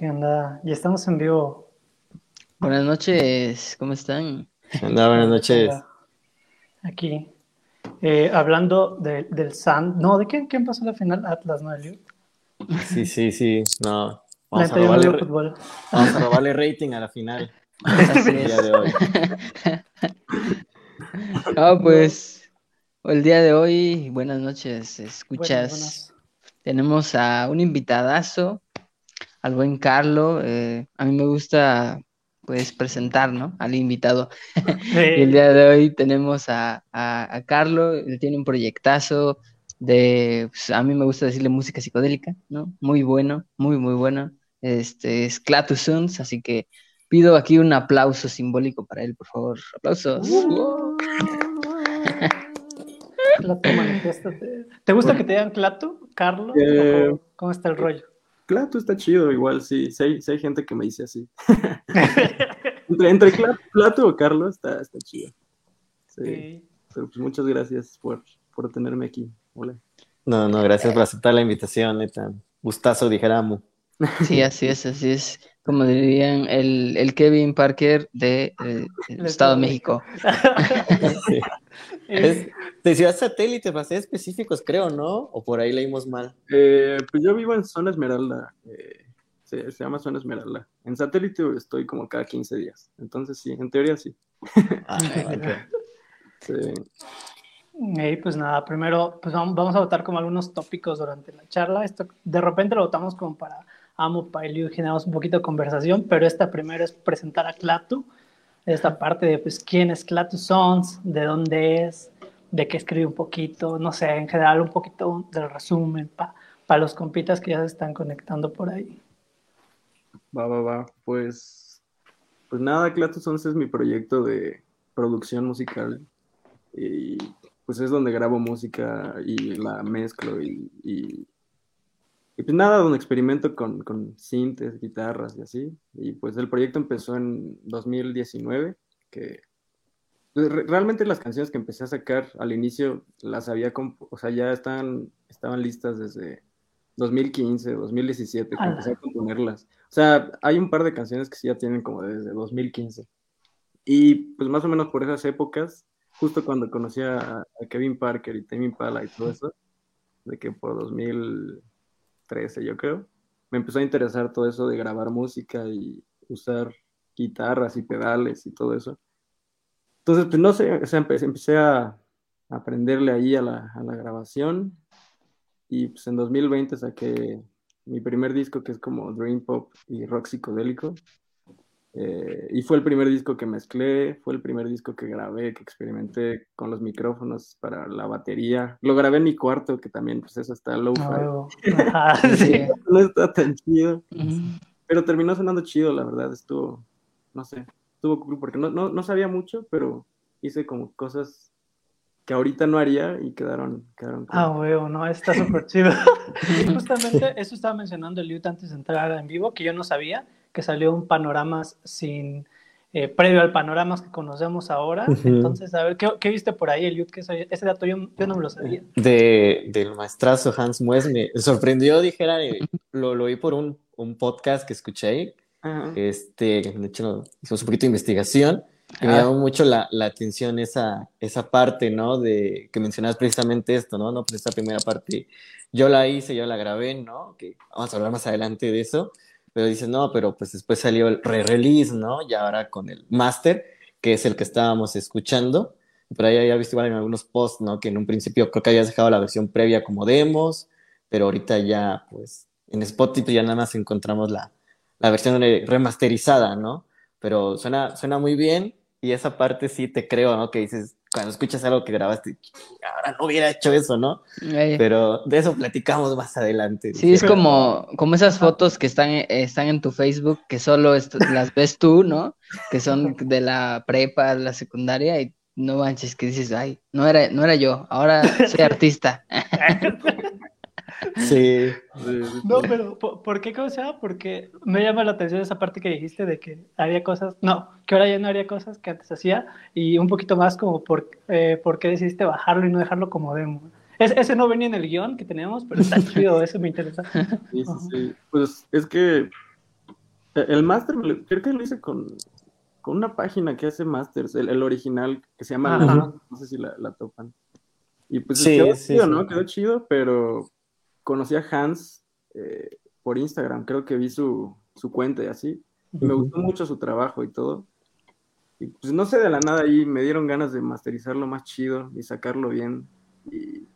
¿Qué onda? Ya estamos en vivo. Buenas noches, ¿cómo están? ¿Qué onda? Buenas noches. Aquí. Eh, hablando de, del Sand. No, ¿de quién, quién pasó la final? Atlas, ¿no, Eliud? Sí, sí, sí. No. La Vamos a, robarle, fútbol. vamos a robarle rating a la final. Así El día es. de hoy. Ah, pues el día de hoy, buenas noches, escuchas. Buenas, buenas. Tenemos a un invitadazo, al buen Carlo. eh, a mí me gusta, pues, presentar, ¿no? Al invitado. Y el Eh, día de hoy tenemos a, a, a Carlo, él tiene un proyectazo de, pues, a mí me gusta decirle música psicodélica, ¿no? Muy bueno, muy, muy bueno. Este es Clatus Suns, así que pido aquí un aplauso simbólico para él, por favor. Aplausos. Uh. Clato, manifiéstate. ¿Te gusta que te digan Clato, Carlos? Eh, ¿O ¿Cómo está el rollo? Claro, está chido, igual, sí. Sí hay, sí hay gente que me dice así. entre entre Plato o Carlos está, está chido. Sí. Sí. Pero pues muchas gracias por, por tenerme aquí. Hola. No, no, gracias por aceptar la invitación, neta. Gustazo, dijéramos. Sí, así es, así es. Como dirían el, el Kevin Parker de, eh, el Estado de México. Sí. Es de ciudad satélite, para ser específicos, creo, ¿no? O por ahí leímos mal. Eh, pues yo vivo en Zona Esmeralda. eh, se, se llama Zona Esmeralda. En satélite estoy como cada 15 días. Entonces sí, en teoría sí. Ah, ok. Sí. Y pues nada, primero pues vamos, a votar como algunos tópicos durante la charla. Esto de repente lo votamos como para Amo, Pailiu, generamos un poquito de conversación, pero esta primero es presentar a Clatu, esta parte de pues quién es Clatu Sons, de dónde es, de qué escribe un poquito, no sé, en general un poquito del resumen para los compitas que ya se están conectando por ahí. Va, va, va. Pues, pues nada, Clatus 11 es mi proyecto de producción musical. Y pues es donde grabo música y la mezclo y, y pues nada, donde experimento con, con sintes, guitarras y así. Y pues el proyecto empezó en 2019, que pues, re- realmente las canciones que empecé a sacar al inicio las había, o sea, ya están, estaban listas desde 2015, 2017, que empecé a componerlas. O sea, hay un par de canciones que sí ya tienen como desde 2015. Y pues más o menos por esas épocas, justo cuando conocí a, a Kevin Parker y Tame Impala y todo eso, de que por 2013 yo creo, me empezó a interesar todo eso de grabar música y usar guitarras y pedales y todo eso. Entonces, pues no sé, o sea, empecé, empecé a aprenderle ahí a la, a la grabación y pues en 2020 saqué mi primer disco que es como Dream Pop y rock psicodélico. Eh, y fue el primer disco que mezclé, fue el primer disco que grabé, que experimenté con los micrófonos para la batería. Lo grabé en mi cuarto, que también, pues eso está low-fi. A huevo. Ajá, sí. No está tan chido, Ujú. pero terminó sonando chido, la verdad. Estuvo, no sé, estuvo cool porque no, no, no sabía mucho, pero hice como cosas que ahorita no haría y quedaron, quedaron cool. Ah, huevo, no, está súper chido. Y justamente eso estaba mencionando Eliud antes de entrar en vivo, que yo no sabía que salió un panoramas sin, eh, previo al panoramas que conocemos ahora. Ujú. Entonces, a ver, ¿qué, qué viste por ahí, Eliud? ¿Qué sabía? Ese dato yo, yo no me lo sabía. De, del maestrazo Hans Mues me sorprendió, dijera, eh, lo, lo vi por un, un podcast que escuché, Ajá. este, de hecho hicimos un poquito de investigación y me Ah. llamó mucho la, la atención esa, esa parte, ¿no? De que mencionabas precisamente esto, ¿no? No, pues esta primera parte yo la hice, yo la grabé, ¿no? Que vamos a hablar más adelante de eso, pero dices, no, pero pues después salió el re-release, ¿no? Y ahora con el master, que es el que estábamos escuchando. Pero ahí había visto igual en algunos posts, ¿no? Que en un principio creo que habías dejado la versión previa como demos, pero ahorita ya, pues, en Spotify ya nada más encontramos la, la versión re- remasterizada, ¿no? Pero suena, suena muy bien y esa parte sí te creo, ¿no? Que dices, cuando escuchas algo que grabaste, ahora no hubiera hecho eso, ¿no? Eh, Pero de eso platicamos más adelante. Sí, es como, como esas fotos que están, están en tu Facebook, que solo las ves tú, ¿no? Que son de la prepa, la secundaria, y no manches, que dices, ay, no era, no era yo, ahora soy artista. Sí, No, pero ¿por, qué cosa? Porque me llama la atención esa parte que dijiste de que haría cosas, no, que ahora ya no haría cosas que antes hacía y un poquito más como por, eh, por qué decidiste bajarlo y no dejarlo como demo. Es- ese no venía en el guion que teníamos, pero está chido, eso me interesa. Sí, sí, sí. Pues es que el máster creo que lo hice con, con una página que hace másters, el, el original que se llama no sé si la, la topan. Y pues Sí, quedó sí, chido, sí. ¿no? Quedó chido, pero conocí a Hans eh, por Instagram, creo que vi su, su cuenta y así. Y me gustó mucho su trabajo y todo. Y pues no sé, de la nada ahí me dieron ganas de masterizarlo más chido y sacarlo bien. Y,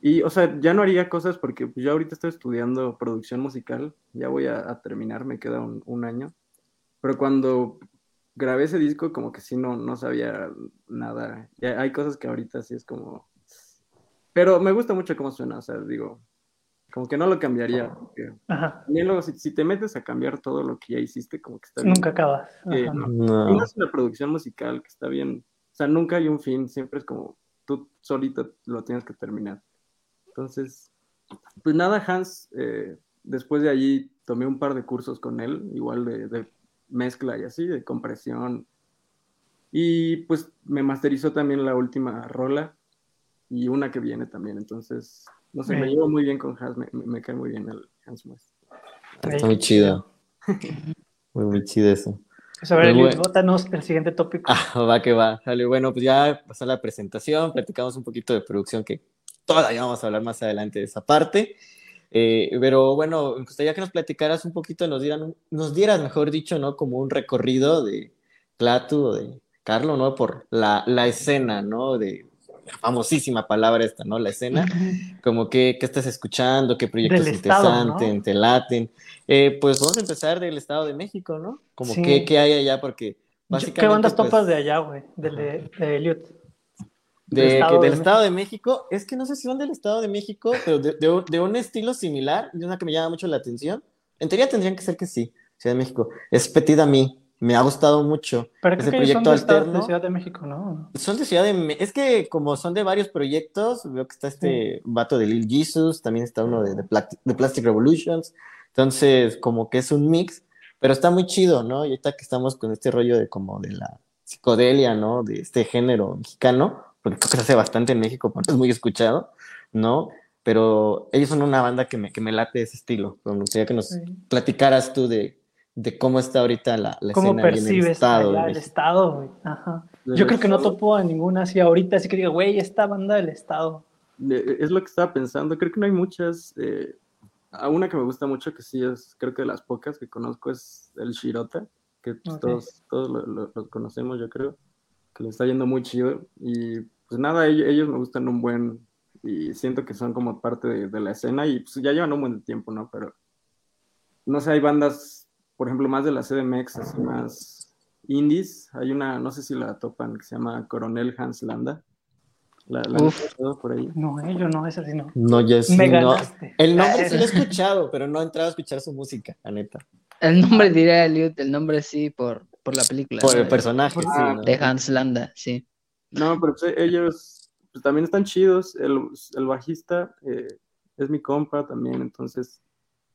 y, o sea, ya no haría cosas porque pues, yo ahorita estoy estudiando producción musical, ya voy a, a terminar, me queda un, un año. Pero cuando grabé ese disco, como que sí no, no sabía nada. Ya hay cosas que ahorita sí es como... Pero me gusta mucho cómo suena, o sea, digo, como que no lo cambiaría. porque Ajá. también luego, si, si te metes a cambiar todo lo que ya hiciste, como que está bien. Nunca acabas. Ajá. no. En la producción musical, que está bien. O sea, nunca hay un fin, siempre es como tú solito lo tienes que terminar. Entonces, pues nada, Hans, eh, después de allí tomé un par de cursos con él, igual de, de mezcla y así, de compresión. Y pues me masterizó también la última rola y una que viene también. Entonces, no sé, me llevo muy bien con Hans, me, me- me cae muy bien el Hans Moss. Está muy chido. Muy, muy chido eso. Pues a ver, bueno. bótanos el siguiente tópico. Ah, va que va. Dale, bueno, pues ya pasó la presentación, platicamos un poquito de producción que todavía vamos a hablar más adelante de esa parte. Eh, pero bueno, me gustaría que nos platicaras un poquito, nos dieran, nos dieras, mejor dicho, ¿no? Como un recorrido de Clatu o de Carlo, ¿no? Por la, la escena, ¿no? De famosísima palabra esta, ¿no? La escena. Como que, qué estás escuchando, qué proyectos interesantes, ¿no? te laten. Eh, pues vamos a empezar del Estado de México, ¿no? Como Sí. qué, qué hay allá, porque básicamente... ¿Qué bandas pues, topas de allá, güey? Del de, de Eliud. de- Del que Estado del de Estado de México, es que no sé si son del Estado de México, pero de, de un- de un estilo similar, y una que me llama mucho la atención. En teoría tendrían que ser que sí, Ciudad de México. Es Petit a mí, me ha gustado mucho. Pero Ese creo que ellos son proyecto de, alterno. de Ciudad de México, ¿no? Son de Ciudad de Es que como son de varios proyectos, veo que está este vato de Lil Jesus, también está uno de, de, Plac- de Plastic Revolutions. Entonces, como que es un mix, pero está muy chido, ¿no? Y ahorita que estamos con este rollo de como de la psicodelia, ¿no? De este género mexicano, porque creo que se hace bastante en México, no es muy escuchado, ¿no? Pero ellos son una banda que me, que me late ese estilo. Me gustaría que nos Sí. platicaras tú de, de cómo está ahorita la, la ¿Cómo escena ahí en el percibes estado el estado, güey? Ajá. Yo creo que no topo a ninguna así ahorita, así que diga, güey, esta banda del estado. Eh, Es lo que estaba pensando. Creo que no hay muchas. eh, a una que me gusta mucho, que sí es, creo que de las pocas que conozco, es el Shirota, que pues, Ok. todos, todos lo, lo- lo conocemos, yo creo, que le está yendo muy chido. Y pues nada, ellos, ellos me gustan un buen. Y siento que son como parte de, de la escena. Y pues ya llevan un buen tiempo, ¿no? Pero no sé, hay bandas, por ejemplo, más de la CDMX, así más indies. Hay una, no sé si la topan, que se llama Coronel Hans Landa. La, la han Uf. escuchado por ahí. No, eh, yo no, esa sí no. No, ya sí, Me no. ganaste. El nombre sí lo he escuchado, pero no he entrado a escuchar su música, la neta. El nombre diría Eliud, el nombre sí por, por la película. Por el personaje, Por- sí. Ah, ¿no? De Hans Landa, sí. No, pero pues, ellos pues, también están chidos. El, el bajista eh, es mi compa también, entonces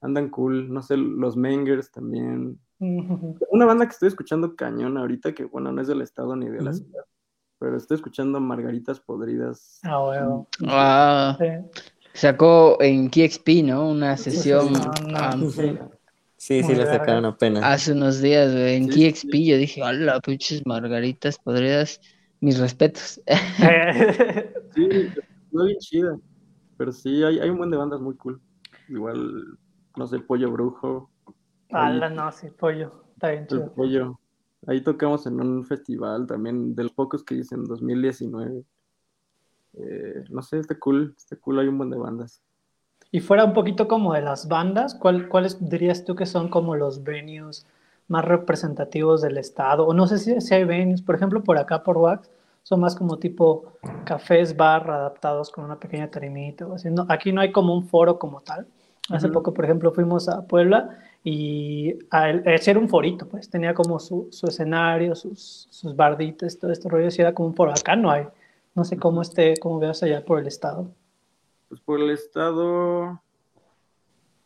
andan cool. No sé, los Mengers también. Una banda que estoy escuchando cañón ahorita, que bueno, no es del estado ni de la ciudad, pero estoy escuchando Margaritas Podridas. Ah, huevo. Ah, Sí. sacó en KXP, ¿no? Una sesión No, no, sí. Sí, sí, Muy le verga. sacaron apenas. hace unos días, güey, en Sí, KXP. Yo dije, hola, pinches margaritas podridas. Mis respetos. Sí, no bien chida. Pero sí, hay, hay un buen de bandas muy cool. Igual, no sé, Pollo Brujo. Ala, no, sí, pollo. Está bien El chido. pollo. Ahí tocamos en un festival también, de los pocos que hice en 2019. Eh, no sé, está cool, está cool, hay un buen de bandas. Y fuera un poquito como de las bandas, ¿cuál- ¿cuáles dirías tú que son como los venues más representativos del estado? O no sé si, si hay venues, por ejemplo, por acá por Wax, son más como tipo cafés, bar, adaptados con una pequeña tarimita o así. No, aquí no hay como un foro como tal. Hace poco, por ejemplo, fuimos a Puebla y al ser un forito, pues tenía como su, su escenario, sus, sus barditas, todo este rollo, y era como foro. Acá no hay. No sé cómo esté, cómo veas allá por el estado. Pues por el estado.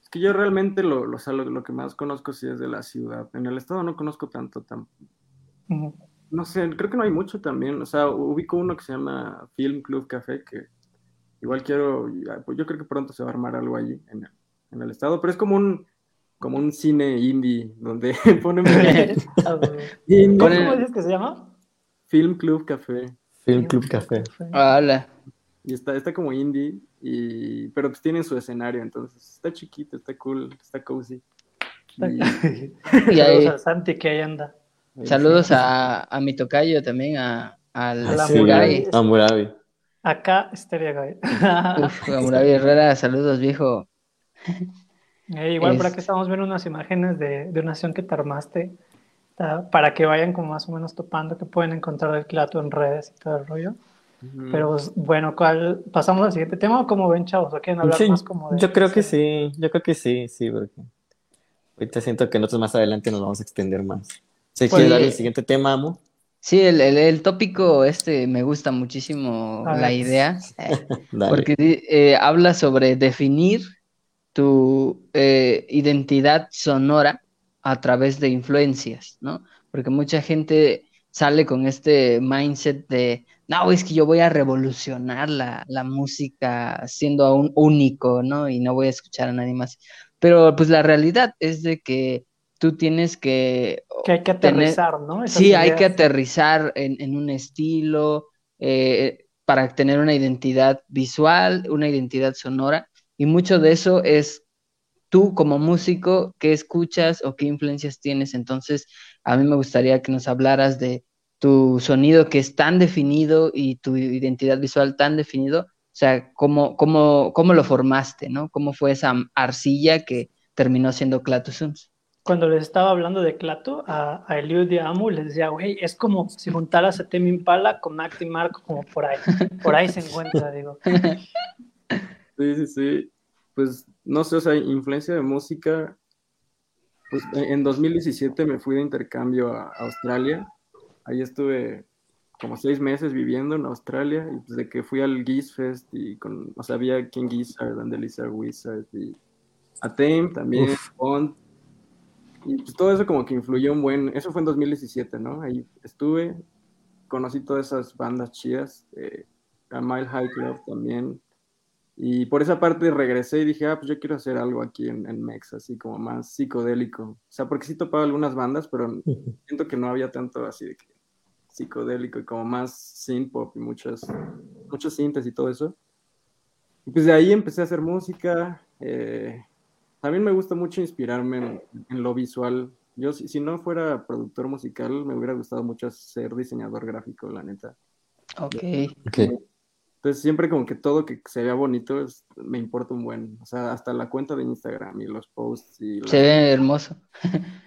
Es que yo realmente lo, lo, o sea, lo, que más conozco sí es de la ciudad. En el estado no conozco tanto, tan, no sé, creo que no hay mucho también. O sea, ubico uno que se llama Film Club Café, que igual quiero, pues yo creo que pronto se va a armar algo allí en el, en el estado, pero es como un, como un cine indie donde ponen... indie. ¿Cómo dices que se llama? Film Club Café. Film Club Café. Hola. Y está, está como indie, y, pero pues tiene su escenario, entonces está chiquito, está cool, está cozy. Y... Saludos a Santi que ahí anda. Saludos a, a mi tocayo también, a, al A la Sí, Murabi. a Murabi. Acá, Stereo Guy. Uf, a Murabi Herrera, saludos viejo. Eh, igual por Es- aquí estamos viendo unas imágenes de, de una acción que te armaste para que vayan como más o menos topando que pueden encontrar del Clato en redes y todo el rollo. Ujú. Pero pues, bueno, ¿cuál? ¿pasamos al siguiente tema o cómo ven, chavos? ¿O quieren hablar Sí, más como de yo creo que sí, yo creo que sí, sí, porque ahorita siento que nosotros más adelante nos vamos a extender más. ¿Se Pues, quiere dar el siguiente tema, Amo? Sí, el, el, el tópico este me gusta muchísimo la idea, eh, porque eh, habla sobre definir tu eh, identidad sonora a través de influencias, ¿no? Porque mucha gente sale con este mindset de, no, es que yo voy a revolucionar la, la música siendo aún único, ¿no? Y no voy a escuchar a nadie más. Pero pues la realidad es de que tú tienes que Que hay que tener- aterrizar, ¿no? Esas Sí, hay que aterrizar en, en un estilo eh, para tener una identidad visual, una identidad sonora, y mucho de eso es tú como músico, qué escuchas o qué influencias tienes. Entonces, a mí me gustaría que nos hablaras de tu sonido que es tan definido y tu identidad visual tan definido, o sea, cómo, cómo, cómo lo formaste, ¿no? ¿Cómo fue esa arcilla que terminó siendo Clatusuns? Cuando les estaba hablando de Clato a, a Eliud a Amu, les decía, güey, es como si juntaras a Temi Impala con y Marco, como por ahí. Por ahí se encuentra, digo. Sí, sí, sí. Pues no sé, o sea, influencia de música. Pues en en 2017 me fui de intercambio a a Australia. Ahí estuve como seis meses viviendo en Australia y pues de que fui al Geese Fest y con, o sea, había King Gizzard, and the Lizard Wizard y a Tame también, Bond. Y pues todo eso como que influyó un buen, eso fue en 2017, ¿no? Ahí estuve, conocí todas esas bandas chidas, eh, a Mile High Club también. Y por esa parte regresé y dije, ah, pues yo quiero hacer algo aquí en, en Mex, así como más psicodélico. O sea, porque sí topaba algunas bandas, pero siento que no había tanto así de que psicodélico y como más synth pop y muchas, muchos sintes y todo eso. Y pues de ahí empecé a hacer música. eh, también me gusta mucho inspirarme en, en lo visual. Yo, si, si no fuera productor musical, me hubiera gustado mucho ser diseñador gráfico, la neta. Ok. Ok. Entonces siempre como que todo que se vea bonito es- me importa un buen. O sea, hasta la cuenta de Instagram y los posts y la- Se ve hermoso.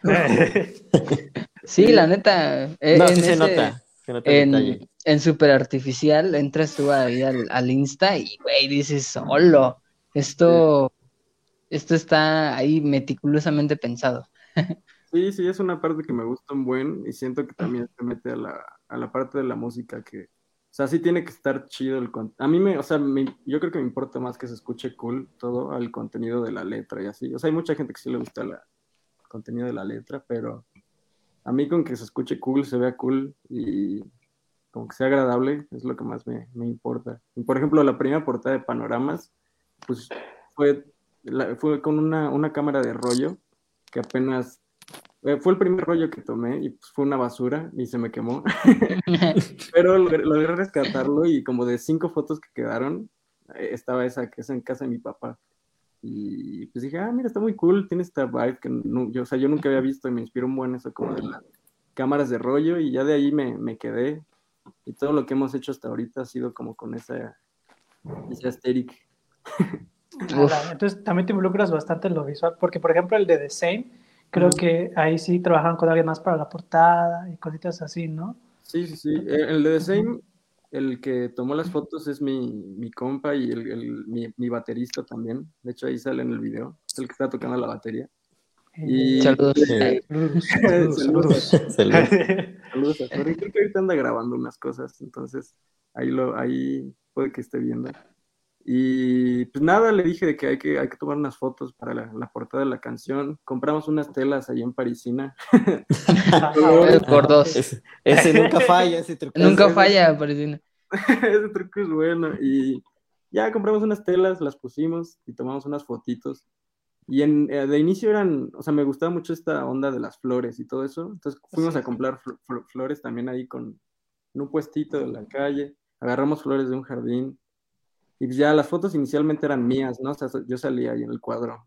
Sí, la neta. eh, No, en sí se nota. Se nota En, detalle. en Super Artificial entras tú ahí al, al Insta y, güey, dices, solo. Esto, esto está ahí meticulosamente pensado. Sí, sí, es una parte que me gusta un buen y siento que también se mete a la, a la parte de la música que, sea, sí tiene que estar chido el contenido. A mí me, o sea, me- yo creo que me importa más que se escuche cool todo al contenido de la letra y así. O sea, hay mucha gente que sí le gusta la, el contenido de la letra, pero a mí con que se escuche cool, se vea cool y como que sea agradable es lo que más me, me importa. Por ejemplo, la primera portada de Panoramas, pues fue, fue con una, una cámara de rollo que apenas fue el primer rollo que tomé y pues, fue una basura y se me quemó. Pero logré, logré rescatarlo y como de cinco fotos que quedaron, eh, estaba esa que es en casa de mi papá. Y pues dije, ah, mira, está muy cool, tiene esta vibe que no- yo, o sea, yo nunca había visto y me inspiró un buen eso como de las cámaras de rollo y ya de ahí me, me quedé. Y todo lo que hemos hecho hasta ahorita ha sido como con esa, esa. Ala, Entonces también te involucras bastante en lo visual, porque por ejemplo el de The Creo que ahí sí trabajaron con alguien más para la portada y cositas así, ¿no? Sí, sí, sí. El, de The Same, el que tomó las fotos es mi, mi compa y el, el- mi, mi baterista también. De hecho, ahí sale en el video. Es el que está tocando la batería. Y- Saludos. Eh, Saludos, saludos, saludos. Saludos. A. Creo que ahorita anda grabando unas cosas, entonces ahí lo, ahí puede que esté viendo. Y pues nada, le dije de que hay que, hay que tomar unas fotos para la, la portada de la canción. Compramos unas telas ahí en Parisina. Por dos. Ese, ese nunca falla, ese truco. Nunca Ese- falla, Parisina. Ese truco es bueno. Y ya compramos unas telas, las pusimos y tomamos unas fotitos. Y en, eh, de inicio eran, o sea, me gustaba mucho esta onda de las flores y todo eso. Entonces fuimos a comprar flores también ahí con en un puestito de la calle. Agarramos flores de un jardín. Y pues ya las fotos inicialmente eran mías, ¿no? O sea, yo salía ahí en el cuadro.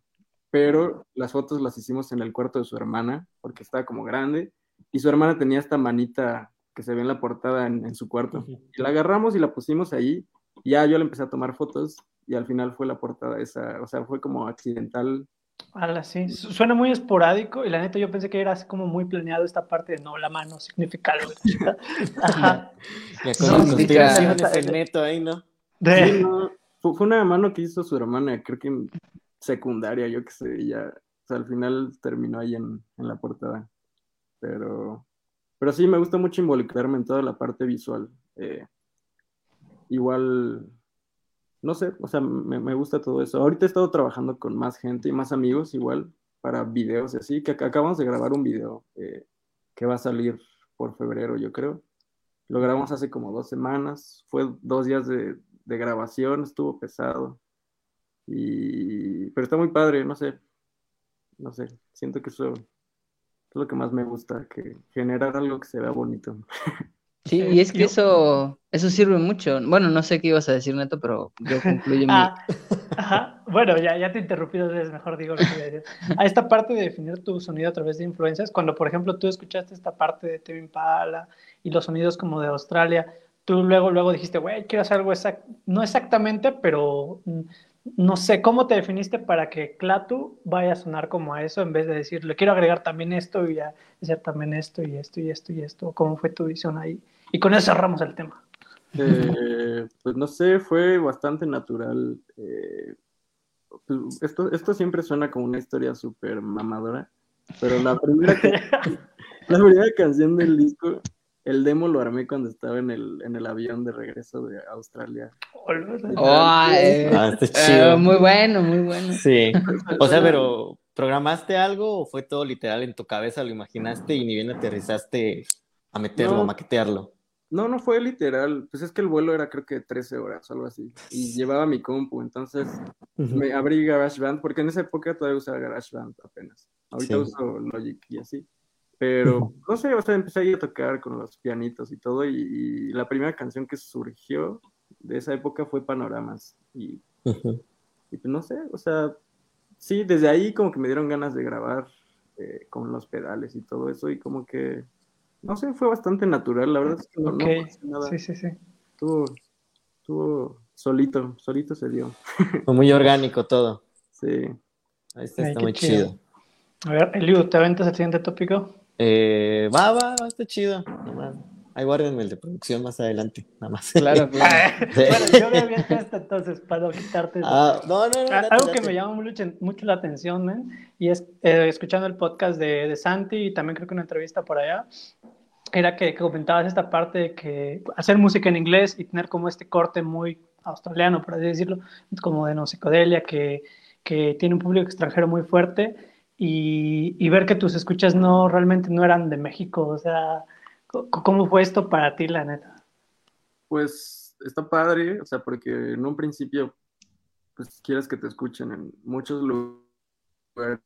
Pero las fotos las hicimos en el cuarto de su hermana, porque estaba como grande. Y su hermana tenía esta manita que se ve en la portada en, su cuarto. Y la agarramos y la pusimos ahí. Y ya yo le empecé a tomar fotos y al final fue la portada esa, o sea, fue como accidental. Ala, sí, suena muy esporádico y la neta yo pensé que era así como muy planeado esta parte de no, la mano significa algo. Ajá. Con no, el neto ahí, ¿no? Sí, no. Fue una mano que hizo su hermana, creo que en secundaria, yo qué sé, ya, o sea, al final terminó ahí en, en la portada. Pero, pero sí, me gusta mucho involucrarme en toda la parte visual. Eh, igual, no sé, o sea, me, gusta todo eso. Ahorita he estado trabajando con más gente y más amigos igual para videos y así, que acabamos de grabar un video eh, que va a salir por febrero, yo creo. Lo grabamos hace como dos semanas, fue dos días de, de grabación, estuvo pesado. Y, pero está muy padre, no sé, no sé, siento que eso es lo que más me gusta, que generar algo que se vea bonito. Sí, y es que eso, eso sirve mucho. Bueno, no sé qué ibas a decir, Neto, pero yo concluyo ah, Ajá. Bueno, ya, ya te interrumpí dos veces, mejor digo lo que voy a decir. A esta parte de definir tu sonido a través de influencias, cuando por ejemplo tú escuchaste esta parte de Tevin Impala y los sonidos como de Australia, tú luego, luego dijiste, güey, quiero hacer algo exacto, no exactamente, pero mm, no sé, ¿cómo te definiste para que Clatu vaya a sonar como a eso en vez de decir, le quiero agregar también esto y hacer también esto y esto y esto y esto? ¿Cómo fue tu visión ahí? Y con eso cerramos el tema. Eh, pues no sé, fue bastante natural. Eh, pues, esto, esto siempre suena como una historia súper mamadora, pero la primera, la primera canción del disco el demo lo armé cuando estaba en el, en el avión de regreso de Australia. Oh, eh, ah, chido. muy bueno, muy bueno. Sí. O sea, pero ¿programaste algo o fue todo literal en tu cabeza? ¿Lo imaginaste y ni bien aterrizaste a meterlo, a maquetearlo? No, no fue literal. Pues es que el vuelo era creo que 13 horas o algo así. Y llevaba mi compu. Entonces me abrí GarageBand porque en esa época todavía usaba GarageBand apenas. Ahorita uso Logic y así. Pero, no sé, o sea, empecé a tocar con los pianitos y todo, y, la primera canción que surgió de esa época fue Panoramas. Y, y pues no sé, o sea, sí, desde ahí como que me dieron ganas de grabar eh, con los pedales y todo eso, y como que, no sé, fue bastante natural, la verdad es que no, nada. Sí, sí, sí. Estuvo, solito, solito se dio. Fue muy orgánico todo. Sí. Ahí está, está muy chido. A ver, Eliu, ¿te aventas el siguiente tópico? Eh, va, va, va, está chido. Nomás. Ahí guárdenme el de producción más adelante, nada más. Claro, claro. bueno, yo voy a ver esto entonces para no quitarte. Ah, no, no, no. Ah, algo que me llama mucho, mucho la atención, man, y es eh, escuchando el podcast de, de, Santi y también creo que una entrevista por allá, era que, que, comentabas esta parte de que hacer música en inglés y tener como este corte muy australiano, por así decirlo, como de no psicodelia, que, que tiene un público extranjero muy fuerte y, ver que tus escuchas no realmente no eran de México. O sea, ¿cómo fue esto para ti, la neta? Pues está padre, o sea, porque en un principio, pues quieres que te escuchen en muchos lugares.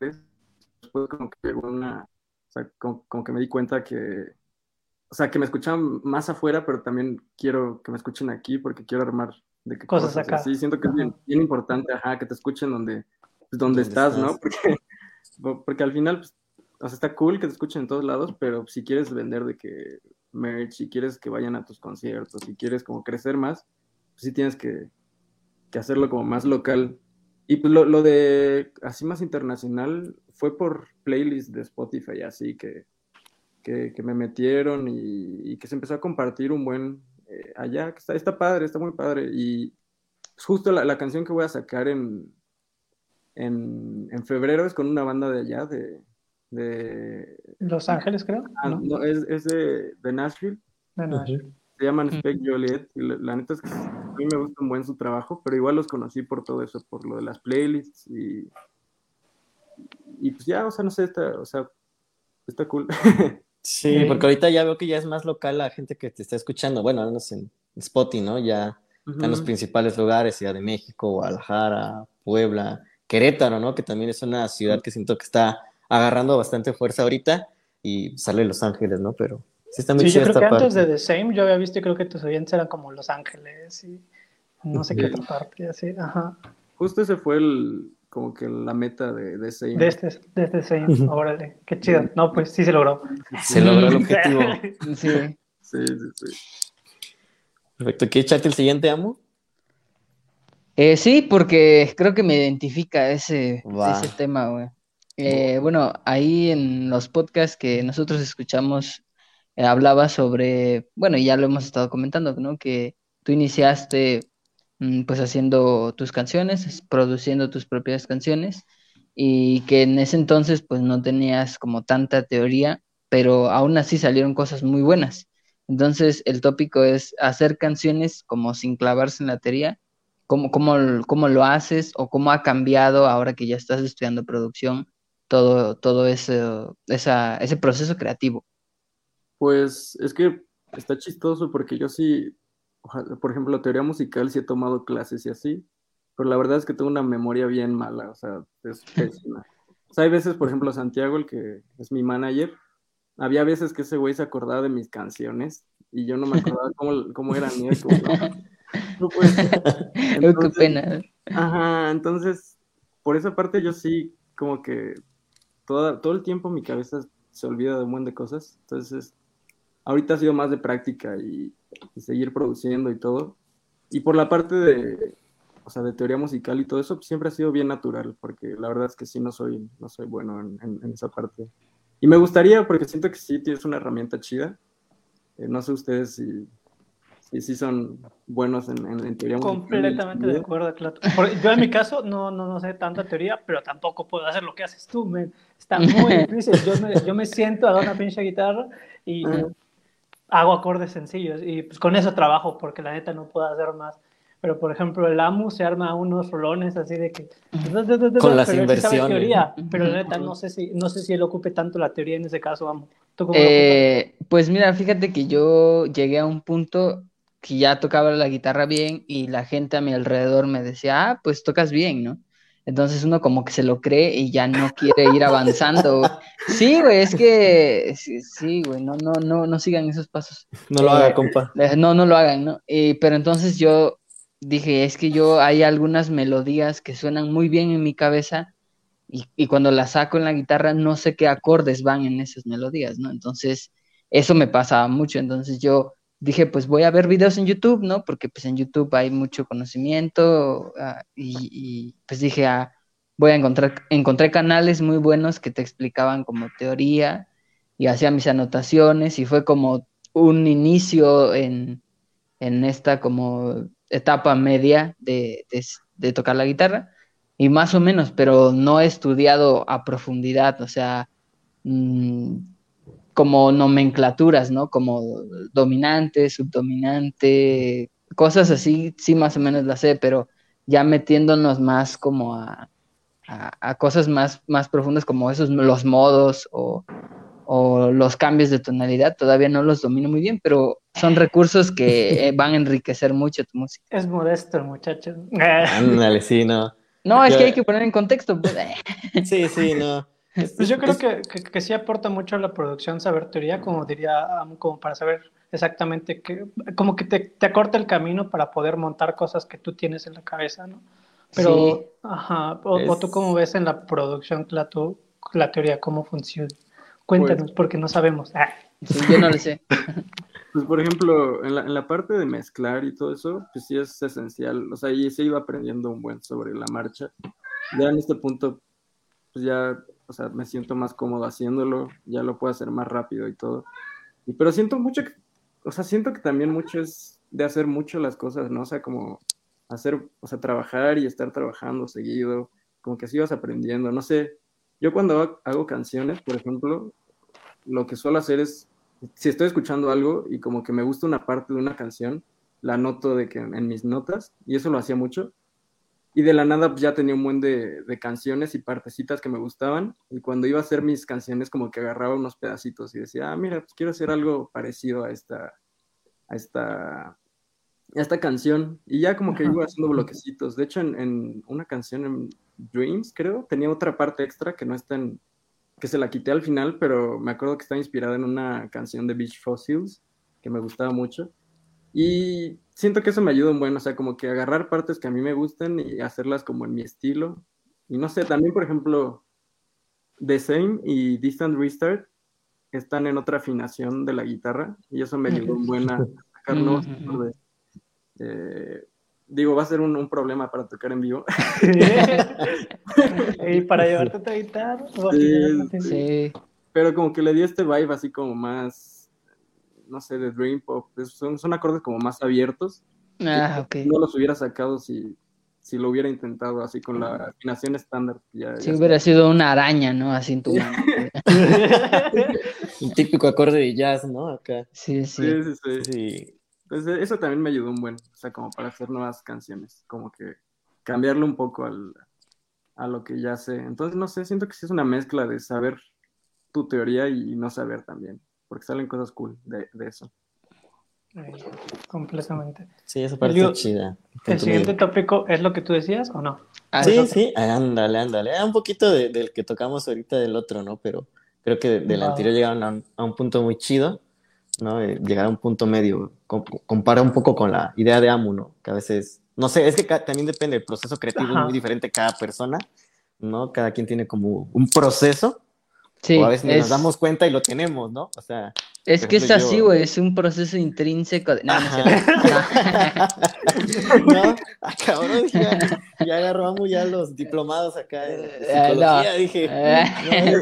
Después como que una, o sea, como, que me di cuenta que, o sea, que me escuchan más afuera, pero también quiero que me escuchen aquí porque quiero armar de qué cosas, acá. Sí, siento que es bien, bien importante, ajá, que te escuchen donde pues, donde estás, ¿no? Porque, porque al final, pues, o sea, está cool que te escuchen en todos lados, pero si quieres vender de que merch, si quieres que vayan a tus conciertos, si quieres como crecer más, pues sí tienes que, que hacerlo como más local. Y pues lo, lo, de así más internacional fue por playlist de Spotify, así que, que, que me metieron y, y, que se empezó a compartir un buen eh, allá, que está, está padre, está muy padre. Y justo la, la canción que voy a sacar en, en, en, febrero es con una banda de allá, de... de Los Ángeles, creo. Ah, ¿no? es, es, de, de Nashville. De Nashville. Se llaman Spec Joliet. Y la, neta es que a mí me gusta un buen su trabajo, pero igual los conocí por todo eso, por lo de las playlists y... Y pues ya, o sea, no sé, está, o sea, está cool. Sí, porque ahorita ya veo que ya es más local la gente que te está escuchando. Bueno, al menos en Spotify, ¿no? Ya Están los principales lugares, Ciudad de México, Guadalajara, Puebla, Querétaro, ¿no? Que también es una ciudad que siento que está agarrando bastante fuerza ahorita y sale Los Ángeles, ¿no? Pero sí está muy Sí, yo creo esta que antes de The Same yo había visto y creo que tus oyentes eran como Los Ángeles y no sé qué otra parte, así, ajá. Justo ese fue el, como que la meta de, de ese De este, de este Same, órale, qué chido. No, pues sí se logró. Se logró el objetivo. Sí. Sí, sí, sí. Perfecto. ¿Quieres echarte el siguiente, Amo? Eh, sí, porque creo que me identifica ese, ese tema, güey. Eh, bueno, ahí en los podcasts que nosotros escuchamos, eh, hablaba sobre, bueno, y ya lo hemos estado comentando, ¿no? Que tú iniciaste mm, pues haciendo tus canciones, es- produciendo tus propias canciones, y que en ese entonces pues no tenías como tanta teoría, pero aún así salieron cosas muy buenas. Entonces el tópico es hacer canciones como sin clavarse en la teoría cómo, cómo, cómo lo haces o cómo ha cambiado ahora que ya estás estudiando producción, todo, todo ese, esa, ese proceso creativo. Pues es que está chistoso porque yo sí, por ejemplo, teoría musical sí he tomado clases y así, pero la verdad es que tengo una memoria bien mala, o sea, es pésima. O sea, hay veces, por ejemplo, Santiago, el que es mi manager, había veces que ese güey se acordaba de mis canciones y yo no me acordaba cómo, cómo eran, como, no, no puede ser. Uy, qué Entonces, pena. Ajá, entonces, por esa parte yo sí, como que toda, todo el tiempo mi cabeza se olvida de un montón de cosas. Entonces, ahorita ha sido más de práctica y, y seguir produciendo y todo. Y por la parte de, o sea, de teoría musical y todo eso, siempre ha sido bien natural, porque la verdad es que sí no soy, no soy bueno en, en- en esa parte. Y me gustaría, porque siento que sí tienes una herramienta chida. Eh, no sé ustedes si, si, sí son buenos en, en- en teoría. Completamente de acuerdo, claro. Yo en mi caso no, no, no sé tanta teoría, pero tampoco puedo hacer lo que haces tú, men. Está muy difícil. Yo me, yo me siento a dar una pinche guitarra y Ah. hago acordes sencillos y pues con eso trabajo porque la neta no puedo hacer más. Pero por ejemplo el AMU se arma unos rolones así de que Con las pero él sí sabe inversiones. teoría, pero la neta no sé si no sé si él ocupe tanto la teoría en ese caso, AMU. ¿Tú cómo lo Eh, pues mira, fíjate que yo llegué a un punto que ya tocaba la guitarra bien y la gente a mi alrededor me decía, ah, pues tocas bien, ¿no? Entonces uno como que se lo cree y ya no quiere ir avanzando. güey. Sí, güey, es que sí, sí, güey, no, no, no, no sigan esos pasos. No lo Eh, haga, compa. Eh, No, no lo hagan, ¿no? Eh, pero entonces yo dije, es que yo hay algunas melodías que suenan muy bien en mi cabeza y, y cuando las saco en la guitarra no sé qué acordes van en esas melodías, ¿no? Entonces eso me pasaba mucho, entonces yo dije, pues voy a ver videos en YouTube, ¿no? Porque pues en YouTube hay mucho conocimiento ah, y, pues dije, ah, voy a encontrar, encontré canales muy buenos que te explicaban como teoría y hacía mis anotaciones y fue como un inicio en, en esta como etapa media de, de, tocar la guitarra y más o menos, pero no he estudiado a profundidad, o sea, mmm, como nomenclaturas, ¿no? Como dominante, subdominante, cosas así, sí más o menos las sé, pero ya metiéndonos más como a, a, a cosas más, más profundas como esos, los modos o, o, los cambios de tonalidad, todavía no los domino muy bien, pero son recursos que van a enriquecer mucho tu música. Es modesto el muchacho. Ándale, sí, no. No, es que hay que poner en contexto. Pues. Sí, sí, no. Pues yo creo que, que, que, sí aporta mucho a la producción saber teoría, como diría, como para saber exactamente que, como que te, te, acorta el camino para poder montar cosas que tú tienes en la cabeza, ¿no? Pero, sí. ajá, o, es... o, tú cómo ves en la producción la, tu, la teoría, cómo funciona. Cuéntanos, pues, porque no sabemos. Ah. Sí, yo no lo sé. Pues, por ejemplo, en la, en la, parte de mezclar y todo eso, pues sí es esencial. O sea, y se iba aprendiendo un buen sobre la marcha. Ya en este punto, pues ya, o sea, me siento más cómodo haciéndolo, ya lo puedo hacer más rápido y todo. Y, pero siento mucho, que, o sea, siento que también mucho es de hacer mucho las cosas, ¿no? O sea, como hacer, o sea, trabajar y estar trabajando seguido, como que así vas aprendiendo, no sé. Yo cuando hago, canciones, por ejemplo, lo que suelo hacer es, si estoy escuchando algo y como que me gusta una parte de una canción, la anoto de que en mis notas, y eso lo hacía mucho. Y de la nada pues, ya tenía un buen de, de, canciones y partecitas que me gustaban. Y cuando iba a hacer mis canciones, como que agarraba unos pedacitos y decía, ah, mira, pues quiero hacer algo parecido a esta, a esta, esta canción y ya como que iba haciendo bloquecitos. De hecho, en, en, una canción en Dreams, creo, tenía otra parte extra que no está en, que se la quité al final, pero me acuerdo que está inspirada en una canción de Beach Fossils que me gustaba mucho. Y siento que eso me ayuda un buen, o sea, como que agarrar partes que a mí me gustan y hacerlas como en mi estilo. Y no sé, también, por ejemplo, The Same y Distant Restart están en otra afinación de la guitarra y eso me ayudó un buen a sacar nuevos eh, digo, va a ser un, un, problema para tocar en vivo. y para llevarte otra guitarra. Sí, sí. Pero como que le dio este vibe así como más, no sé, de Dream Pop. Son, son acordes como más abiertos. Ah, ok. No los hubiera sacado si, si lo hubiera intentado así con la afinación estándar. Ya, si hubiera sido una araña, ¿no? Así en tu mano. Un típico acorde de jazz, ¿no? Acá. Sí, sí. Sí, sí, sí. sí. Entonces, eso también me ayudó un buen, o sea, como para hacer nuevas canciones, como que cambiarle un poco al, a lo que ya sé. Entonces, no sé, siento que sí es una mezcla de saber tu teoría y no saber también, porque salen cosas cool de, de eso. completamente. Sí, esa parte es chida. ¿El siguiente tópico es lo que tú decías o no? Ah, sí, sí, ándale, ándale. Un poquito de, del que tocamos ahorita del otro, ¿no? Pero creo que del anterior llegaron a un, a un punto muy chido ¿no? Eh, llegar a un punto medio. compara un poco con la idea de Amu, ¿no? Que a veces, no sé, es que también depende, el proceso creativo es muy diferente cada persona, ¿no? Cada quien tiene como un proceso. Sí, o a veces nos damos cuenta y lo tenemos, ¿no? O sea, es que es así, güey, es un proceso intrínseco. De... No, no, no, cabrón, ya, ya agarramos ya los diplomados acá en eh, psicología, dije. Eh.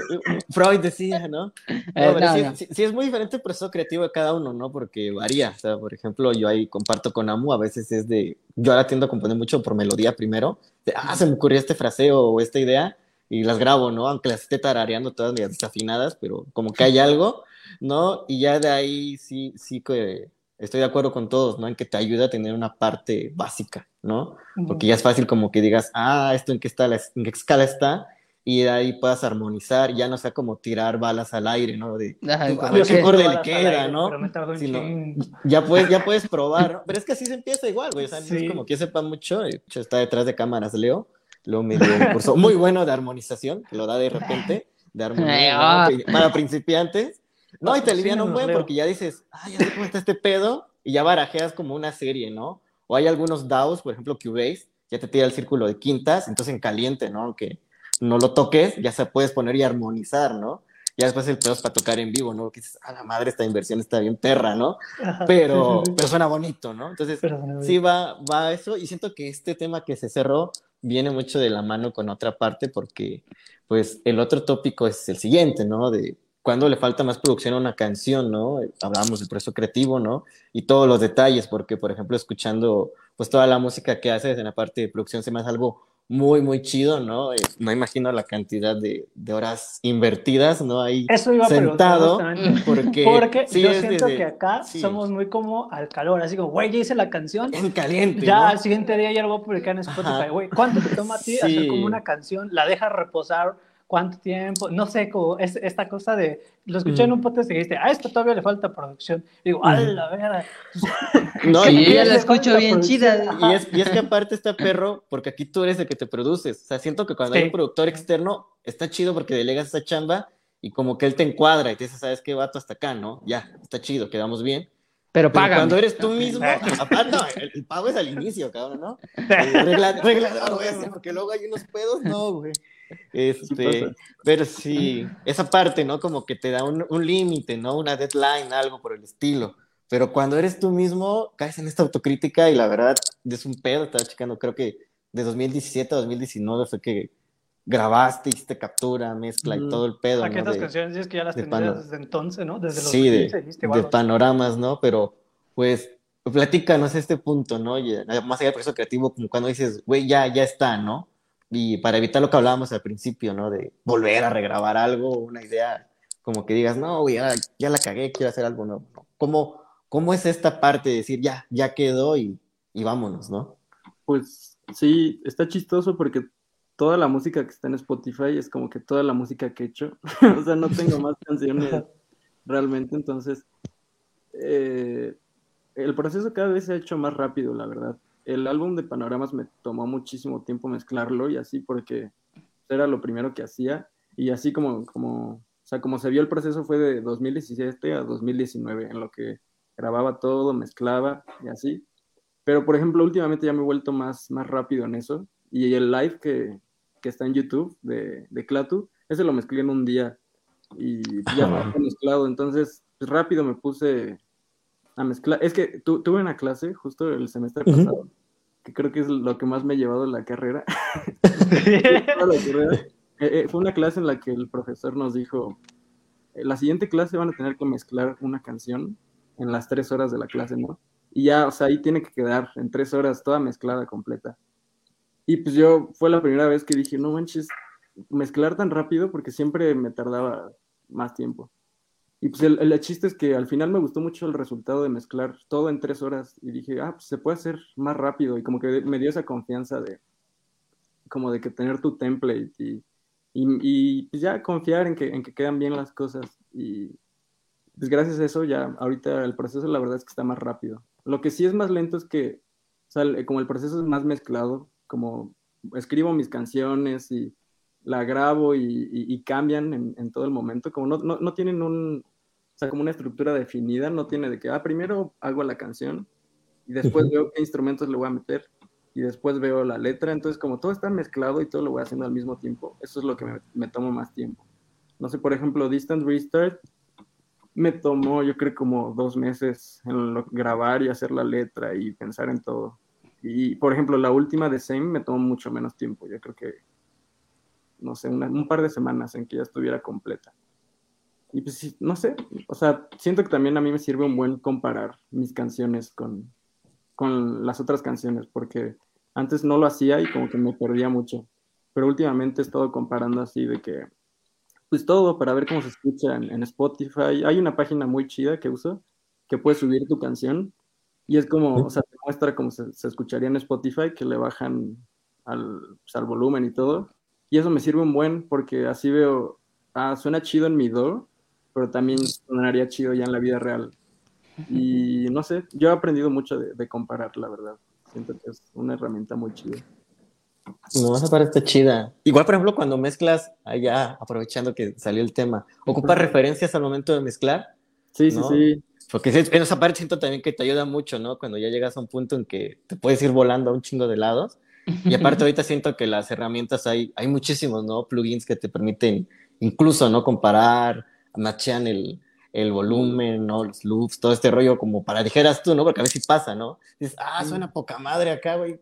Freud decía, ¿no? pero sí, sí, es muy diferente el proceso creativo de cada uno, ¿no? Porque varía. O sea, por ejemplo, yo ahí comparto con Amu, a veces es de. Yo ahora tiendo a componer mucho por melodía primero. De, ah, se me ocurrió este fraseo o esta idea y las grabo, ¿no? Aunque las esté tarareando todas desafinadas, pero como que hay algo ¿no? Y ya de ahí sí, sí que estoy de acuerdo con todos, ¿no? En que te ayuda a tener una parte básica, ¿no? Porque ya es fácil como que digas, ah, esto en qué, está en qué escala está, y de ahí puedas armonizar, ya no sea como tirar balas al aire, ¿no? De, a ver qué acorde le queda, ¿no? ya, puedes, ya puedes probar, ¿no? Pero es que así se empieza igual, güey, o sea, es como que sepa mucho, está detrás de cámaras, Leo, luego me dio un curso muy bueno de armonización, que lo da de repente, de armonía, ah. para principiantes, no, y te alivian un buen porque ya dices, ay, ya sé cómo está este pedo, y ya barajeas como una serie, ¿no? O hay algunos DAOs, por ejemplo, Cubase, ya te tira el círculo de quintas, entonces en caliente, ¿no? Aunque no lo toques, ya se puedes poner y armonizar, ¿no? Ya después el pedo es para tocar en vivo, ¿no? Que dices, a la madre, esta inversión está bien perra, ¿no? Pero, pero suena bonito, ¿no? Entonces, sí va, va eso, y siento que este tema que se cerró viene mucho de la mano con otra parte, porque, pues, el otro tópico es el siguiente, ¿no? De cuando le falta más producción a una canción, ¿no? Hablábamos del proceso creativo, ¿no? Y todos los detalles, porque, por ejemplo, escuchando, pues, toda la música que haces en la parte de producción se me hace algo muy, muy chido, ¿no? No imagino la cantidad de, de, horas invertidas, ¿no? Ahí Eso iba sentado. Porque, porque yo siento que acá somos muy como al calor, así como, güey, ya hice la canción. En caliente. Ya al siguiente día ya lo voy a publicar en Spotify, güey. ¿Cuánto te toma a ti hacer como una canción? La dejas reposar cuánto tiempo, no sé, como es, esta cosa de, lo escuché en un podcast y dijiste, a esto todavía le falta producción. Y digo, a la verdad. No, y yo la escucho bien chida. Y es, y es, que aparte está perro, porque aquí tú eres el que te produces. O sea, siento que cuando hay un productor externo, está chido porque delegas esa chamba y como que él te encuadra y te dice, ¿sabes qué, vato? Hasta acá, ¿no? Ya, está chido, quedamos bien. Pero paga. Cuando eres tú mismo, aparte, el, pago es al inicio, cabrón, ¿no? Regla, regla, porque luego hay unos pedos, no, güey. Este, pero sí, esa parte, ¿no? Como que te da un, un límite, ¿no? Una deadline, algo por el estilo. Pero cuando eres tú mismo, caes en esta autocrítica y la verdad es un pedo. Estaba checando, creo que de 2017 a 2019 fue que grabaste, hiciste captura, mezcla y todo el pedo. Aquí estas canciones es que ya las tenías desde entonces, ¿no? Desde los sí, de, panoramas, ¿no? Pero pues platícanos este punto, ¿no? más allá del proceso creativo, como cuando dices, güey, ya, ya está, ¿no? Y para evitar lo que hablábamos al principio, ¿no? De volver a regrabar algo, una idea, como que digas, no, ya, la cagué, quiero hacer algo nuevo. ¿Cómo, ¿Cómo es esta parte de decir, ya, ya quedó y, y vámonos, ¿no? Pues sí, está chistoso porque toda la música que está en Spotify es como que toda la música que he hecho. o sea, no tengo más canciones realmente, entonces... Eh, el proceso cada vez se ha hecho más rápido, la verdad. El álbum de Panoramas me tomó muchísimo tiempo mezclarlo y así porque era lo primero que hacía. Y así como, como, o sea, como se vio el proceso fue de 2017 a 2019, en lo que grababa todo, mezclaba y así. Pero, por ejemplo, últimamente ya me he vuelto más, más rápido en eso. Y el live que, que está en YouTube de, de Clatu, ese lo mezclé en un día y ya me mezclado, entonces rápido me puse a mezclar. Es que tuve una clase justo el semestre pasado, que creo que es lo que más me ha llevado la carrera. Eh, eh, fue una clase en la que el profesor nos dijo, eh, la siguiente clase van a tener que mezclar una canción en las tres horas de la clase, ¿no? Y ya, o sea, ahí tiene que quedar en tres horas toda mezclada completa. Y pues yo, fue la primera vez que dije, no manches, mezclar tan rápido porque siempre me tardaba más tiempo. Y pues el, chiste es que al final me gustó mucho el resultado de mezclar todo en tres horas y dije, ah, pues se puede hacer más rápido y como que me dio esa confianza de, como de que tener tu template y, y, pues ya confiar en que, en que quedan bien las cosas y pues gracias a eso ya ahorita el proceso la verdad es que está más rápido. Lo que sí es más lento es que, como el proceso es más mezclado, como escribo mis canciones y la grabo y, y, cambian en, en, todo el momento, como no, no, no tienen un, o sea, como una estructura definida, no tiene de que, ah, primero hago la canción y después veo qué instrumentos le voy a meter y después veo la letra, entonces como todo está mezclado y todo lo voy haciendo al mismo tiempo, eso es lo que me, me tomo más tiempo. No sé, por ejemplo, Distant Restart me tomó yo creo como dos meses en lo, grabar y hacer la letra y pensar en todo. Y por ejemplo, la última de Same me tomó mucho menos tiempo, yo creo que, no sé, una, un par de semanas en que ya estuviera completa. Y pues no sé, o sea, siento que también a mí me sirve un buen comparar mis canciones con, con las otras canciones, porque antes no lo hacía y como que me perdía mucho, pero últimamente he estado comparando así de que, pues todo para ver cómo se escucha en, en Spotify. Hay una página muy chida que uso, que puedes subir tu canción y es como, o sea, te muestra cómo se, se escucharía en Spotify, que le bajan al, pues, al volumen y todo. Y eso me sirve un buen porque así veo, ah, suena chido en mi do, pero también sonaría chido ya en la vida real. Y no sé, yo he aprendido mucho de, de comparar, la verdad. Siento que es una herramienta muy chida. No, esa parte está chida. Igual, por ejemplo, cuando mezclas, allá, aprovechando que salió el tema, ¿ocupas referencias al momento de mezclar? Sí, sí, sí. Porque en esa parte siento también que te ayuda mucho, ¿no? Cuando ya llegas a un punto en que te puedes ir volando a un chingo de lados. Y aparte ahorita siento que las herramientas hay, hay muchísimos, ¿no? Plugins que te permiten incluso, ¿no? Comparar, machean el, el volumen, ¿no? Los loops, todo este rollo como para dijeras tú, ¿no? Porque a veces pasa, ¿no? Dices, ah, suena poca madre acá, güey.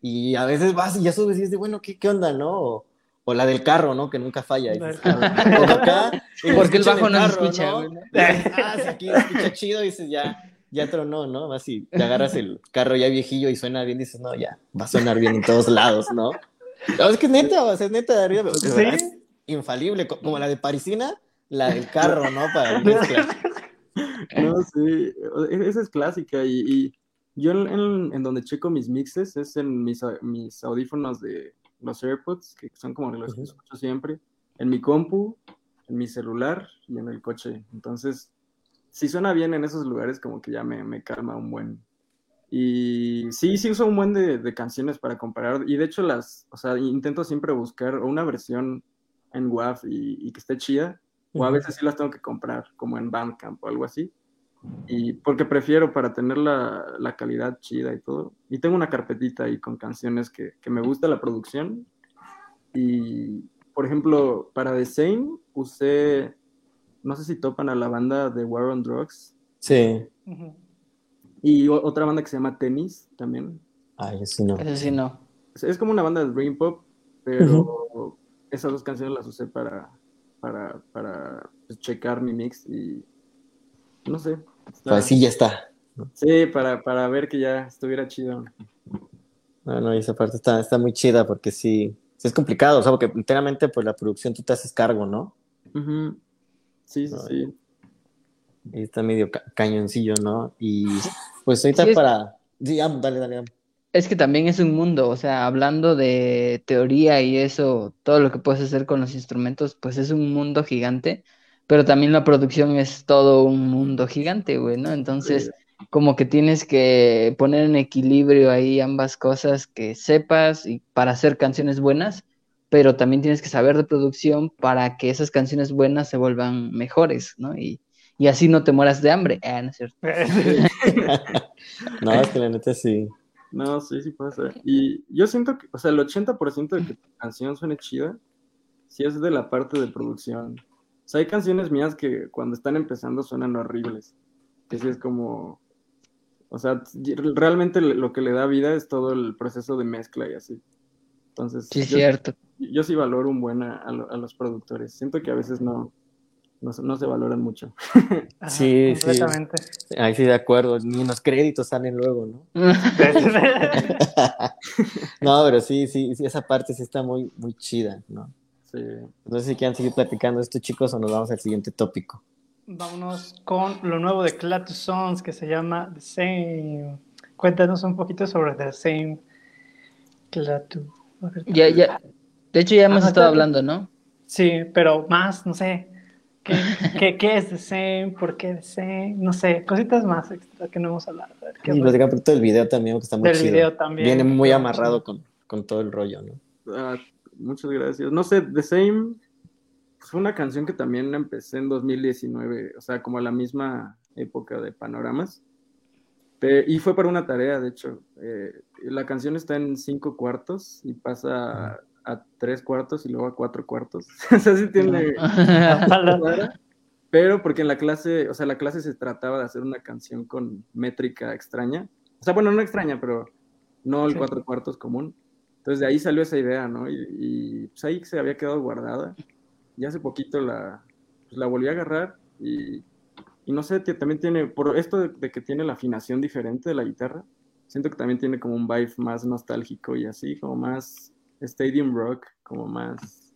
Y a veces vas y ya subes y dices, bueno, ¿qué, qué onda, no? O, o, la del carro, ¿no? Que nunca falla. Dices, ah, acá, Porque el bajo no se escucha, ¿no? güey. Ah, si aquí escucha chido, dices, ya, ya tronó, ¿no? Vas y te agarras el carro ya viejillo y suena bien, dices, no, ya, va a sonar bien en todos lados, ¿no? No, es que neta, o sea, es neta de arriba, ¿Sí? es infalible, como la de Parisina, la del carro, ¿no? Para mezclar. No, sí, esa es clásica y, y yo en, donde checo mis mixes es en mis, mis audífonos de los AirPods, que son como los que escucho siempre, en mi compu, en mi celular y en el coche. Entonces, si suena bien en esos lugares, como que ya me, me calma un buen. Y sí, sí uso un buen de, de, canciones para comparar. Y de hecho, las, o sea, intento siempre buscar una versión en WAV y, y que esté chida o a veces sí las tengo que comprar, como en Bandcamp o algo así. Y porque prefiero para tener la, la calidad chida y todo. Y tengo una carpetita ahí con canciones que, que, me gusta la producción. Y, por ejemplo, para The Same usé, no sé si topan a la banda de War on Drugs. Sí. Uh -huh. Y otra banda que se llama Tennis también. Ay, ese no. Ese sí no. Es, es como una banda de Dream Pop, pero uh -huh. esas dos canciones las usé para, para, para pues, checar mi mix y no sé. Está, pues sí, ya está. Sí, para, para ver que ya estuviera chido. No, no, esa parte está, está muy chida porque sí, sí, es complicado, o sea, porque enteramente pues la producción tú te haces cargo, ¿no? Uh -huh. Sí, sí, no, sí. Y está medio ca cañoncillo, ¿no? Y pues ahorita sí, es... para... Sí, dale, dale, dale. Es que también es un mundo, o sea, hablando de teoría y eso, todo lo que puedes hacer con los instrumentos, pues es un mundo gigante, pero también la producción es todo un mundo gigante, güey, ¿no? Entonces, como que tienes que poner en equilibrio ahí ambas cosas que sepas y para hacer canciones buenas, pero también tienes que saber de producción para que esas canciones buenas se vuelvan mejores, ¿no? Y, y así no te mueras de hambre. Ah, no es cierto. no, es que la neta sí. No, sí, sí pasa. Y yo siento que, o sea, el 80% de que tu canción suene chida, sí es de la parte de producción. O sea, hay canciones mías que cuando están empezando suenan horribles. Que sí es como, o sea, realmente lo que le da vida es todo el proceso de mezcla y así. Entonces, sí, yo, cierto. Yo sí valoro un buen a, a, los productores. Siento que a veces no, no, no se valoran mucho. sí, completamente. sí. Ahí sí, de acuerdo. Ni los créditos salen luego, ¿no? no, pero sí, sí, sí, esa parte sí está muy, muy chida, ¿no? Sí. Entonces, si quieren seguir platicando esto, chicos, o nos vamos al siguiente tópico. Vámonos con lo nuevo de Clatus Sons que se llama The Same. Cuéntanos un poquito sobre The Same. Clatu. Ya, ya. De hecho, ya hemos estado hablando, ¿no? Sí, pero más, no sé. ¿Qué, qué, qué es The Same? ¿Por qué The Same? No sé, cositas más extra que no hemos hablado. Y platicar por todo el video también, que está muy Del chido. video también. Viene muy amarrado con, con todo el rollo, ¿no? Ah, muchas gracias. No sé, The Same fue una canción que también empecé en 2019, o sea, como a la misma época de Panoramas. Y fue para una tarea, de hecho. Eh, la canción está en cinco cuartos y pasa a tres cuartos y luego a cuatro cuartos. o sea, sí tiene... pero porque en la clase, o sea, la clase se trataba de hacer una canción con métrica extraña. O sea, bueno, no extraña, pero no el cuatro cuartos común. Entonces de ahí salió esa idea, ¿no? Y, y pues ahí se había quedado guardada. Y hace poquito la, pues, la volví a agarrar y, y no sé, también tiene, por esto de, de, que tiene la afinación diferente de la guitarra, siento que también tiene como un vibe más nostálgico y así, como más Stadium Rock, como más,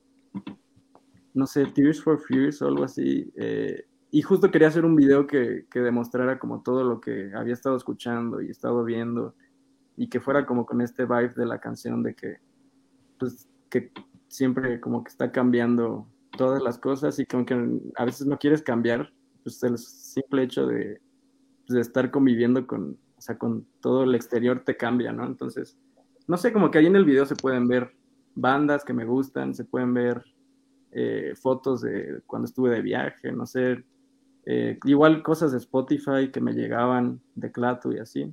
no sé, Tears for Fears o algo así. Eh, y justo quería hacer un video que, que, demostrara como todo lo que había estado escuchando y estado viendo y que fuera como con este vibe de la canción de que, pues, que siempre como que está cambiando todas las cosas y como que a veces no quieres cambiar, pues el simple hecho de, pues, de estar conviviendo con, o sea, con todo el exterior te cambia, ¿no? Entonces, no sé, como que ahí en el video se pueden ver bandas que me gustan, se pueden ver eh, fotos de cuando estuve de viaje, no sé, eh, igual cosas de Spotify que me llegaban de Clato y así.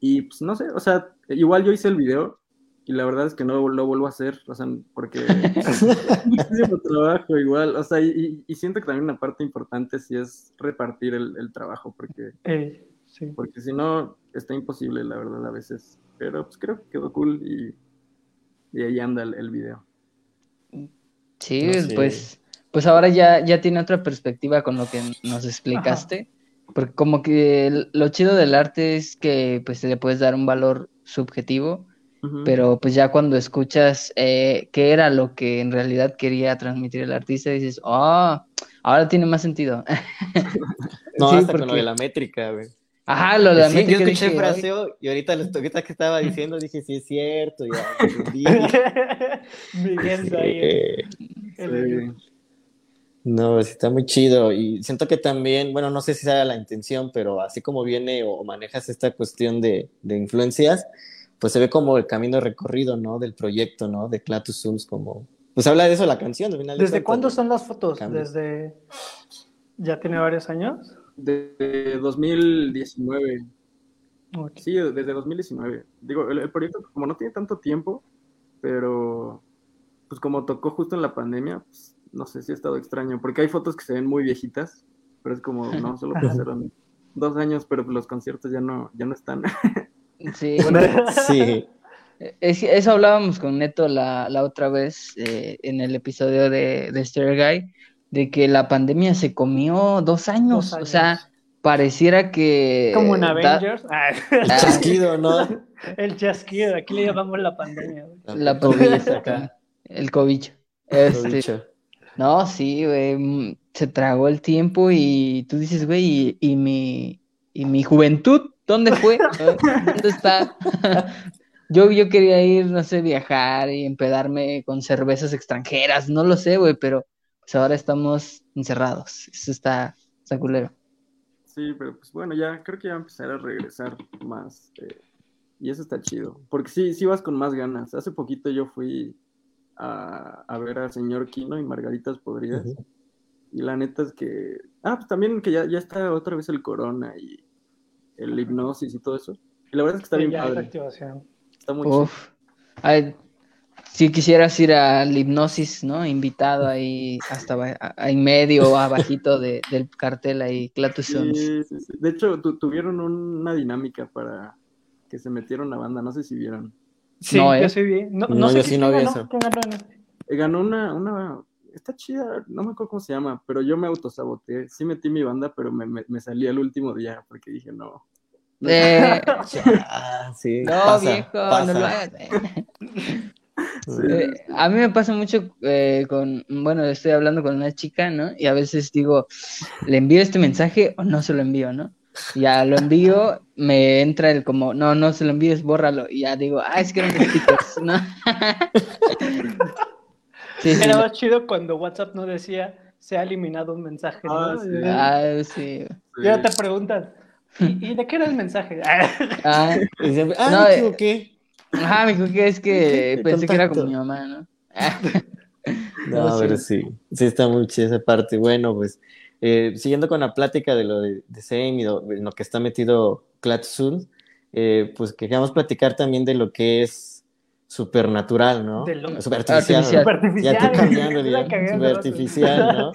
Y pues no sé, o sea, igual yo hice el video y la verdad es que no lo vuelvo a hacer, o sea, porque muchísimo trabajo igual, o sea, y, y, siento que también una parte importante sí es repartir el, el trabajo, porque, eh, sí. porque si no, está imposible, la verdad, a veces. Pero pues creo que quedó cool y, y ahí anda el, el video. Sí, no sé. pues, pues ahora ya, ya tiene otra perspectiva con lo que nos explicaste. Ajá. Porque como que lo chido del arte es que pues le puedes dar un valor subjetivo, uh -huh. pero pues ya cuando escuchas eh, qué era lo que en realidad quería transmitir el artista, dices, oh, ahora tiene más sentido. no, sí, hasta porque... con lo de la métrica, güey. Ajá, lo de la sí. Yo escuché el fraseo y ahorita, ahorita que estaba diciendo dije, sí es cierto, ya. Sí. ahí. Sí. No, está muy chido y siento que también, bueno, no sé si sea la intención, pero así como viene o manejas esta cuestión de, de influencias, pues se ve como el camino recorrido, ¿no? Del proyecto, ¿no? De Clatus Zooms, como... Pues habla de eso la canción, al final. ¿Desde de cuándo son las fotos? Cambio. ¿Desde... ¿Ya tiene varios años? Desde 2019. Okay. Sí, desde 2019. Digo, el, el, proyecto como no tiene tanto tiempo, pero pues como tocó justo en la pandemia, pues no sé si ha estado extraño, porque hay fotos que se ven muy viejitas, pero es como, no, solo pasaron dos años, pero los conciertos ya no, ya no están. Sí, sí. Es, eso hablábamos con Neto la, la otra vez eh, en el episodio de, de Stair Guy, de que la pandemia se comió dos años, dos años. o sea, pareciera que... Como en Avengers. Da... El chasquido, ¿no? El chasquido, aquí le llamamos la pandemia. La, la pandemia acá. El COVID. Este, no, sí, güey, se tragó el tiempo y tú dices, güey, y, y, mi, y mi juventud, ¿dónde fue? ¿Dónde está? yo, yo quería ir, no sé, viajar y empedarme con cervezas extranjeras, no lo sé, güey, pero pues ahora estamos encerrados. Eso está, está culero. Sí, pero pues bueno, ya creo que ya empezaré a regresar más. eh, y eso está chido. Porque sí, sí vas con más ganas. Hace poquito yo fui a, a ver al señor Kino y Margaritas Podridas. Y la neta es que. Ah, pues también que ya, ya está otra vez el corona y el hipnosis y todo eso. Y la verdad es que está Sí, bien ya, padre. activación. Está muy chido. Uf. Ay, si quisieras ir al hipnosis, ¿no? Invitado ahí hasta aba- a- en medio o abajito de, del cartel ahí, Clatus Sons. Sí, sí, sí. De hecho, tu- tuvieron una dinámica para que se metieron a banda. No sé si vieron. Sí, No, yo ¿eh? sí vi. No, No, no sé yo sí no vi ganó, eso. ganó. Eh, Ganó una, una, está chida, no me acuerdo cómo se llama, pero yo me autosaboteé. Sí metí mi banda, pero me, me, me salí el último día porque dije, no. no, Eh, sí. no, pasa, viejo, pasa. no lo hagas. eh. Sí. Eh, a mí me pasa mucho eh, con, bueno, estoy hablando con una chica, ¿no? Y a veces digo, ¿le envío este mensaje o no se lo envío, no? Ya lo envío, me entra el como, no, no se lo envíes, bórralo. Y ya digo, ah, es que eran stickers, ¿no? sí, sí, Era lo- más chido cuando WhatsApp no decía se ha eliminado un mensaje. ¿no? Ah, sí. ah, sí. Y ahora te preguntan, ¿y, y de qué era el mensaje? Ah, ah, No, eh, equivoqué. Ajá, me equivoqué, es que pensé que era con mi mamá, ¿no? No, No, pero sí. sí, sí está muy chida esa parte. Bueno, pues, eh, siguiendo con la plática de lo de, de Same y lo, en lo que está metido Klatsun, eh, pues queríamos platicar también de lo que es supernatural, ¿no? Lo- Superartificial. Superartificial. Ya estoy cambiando, superartificial, ¿no?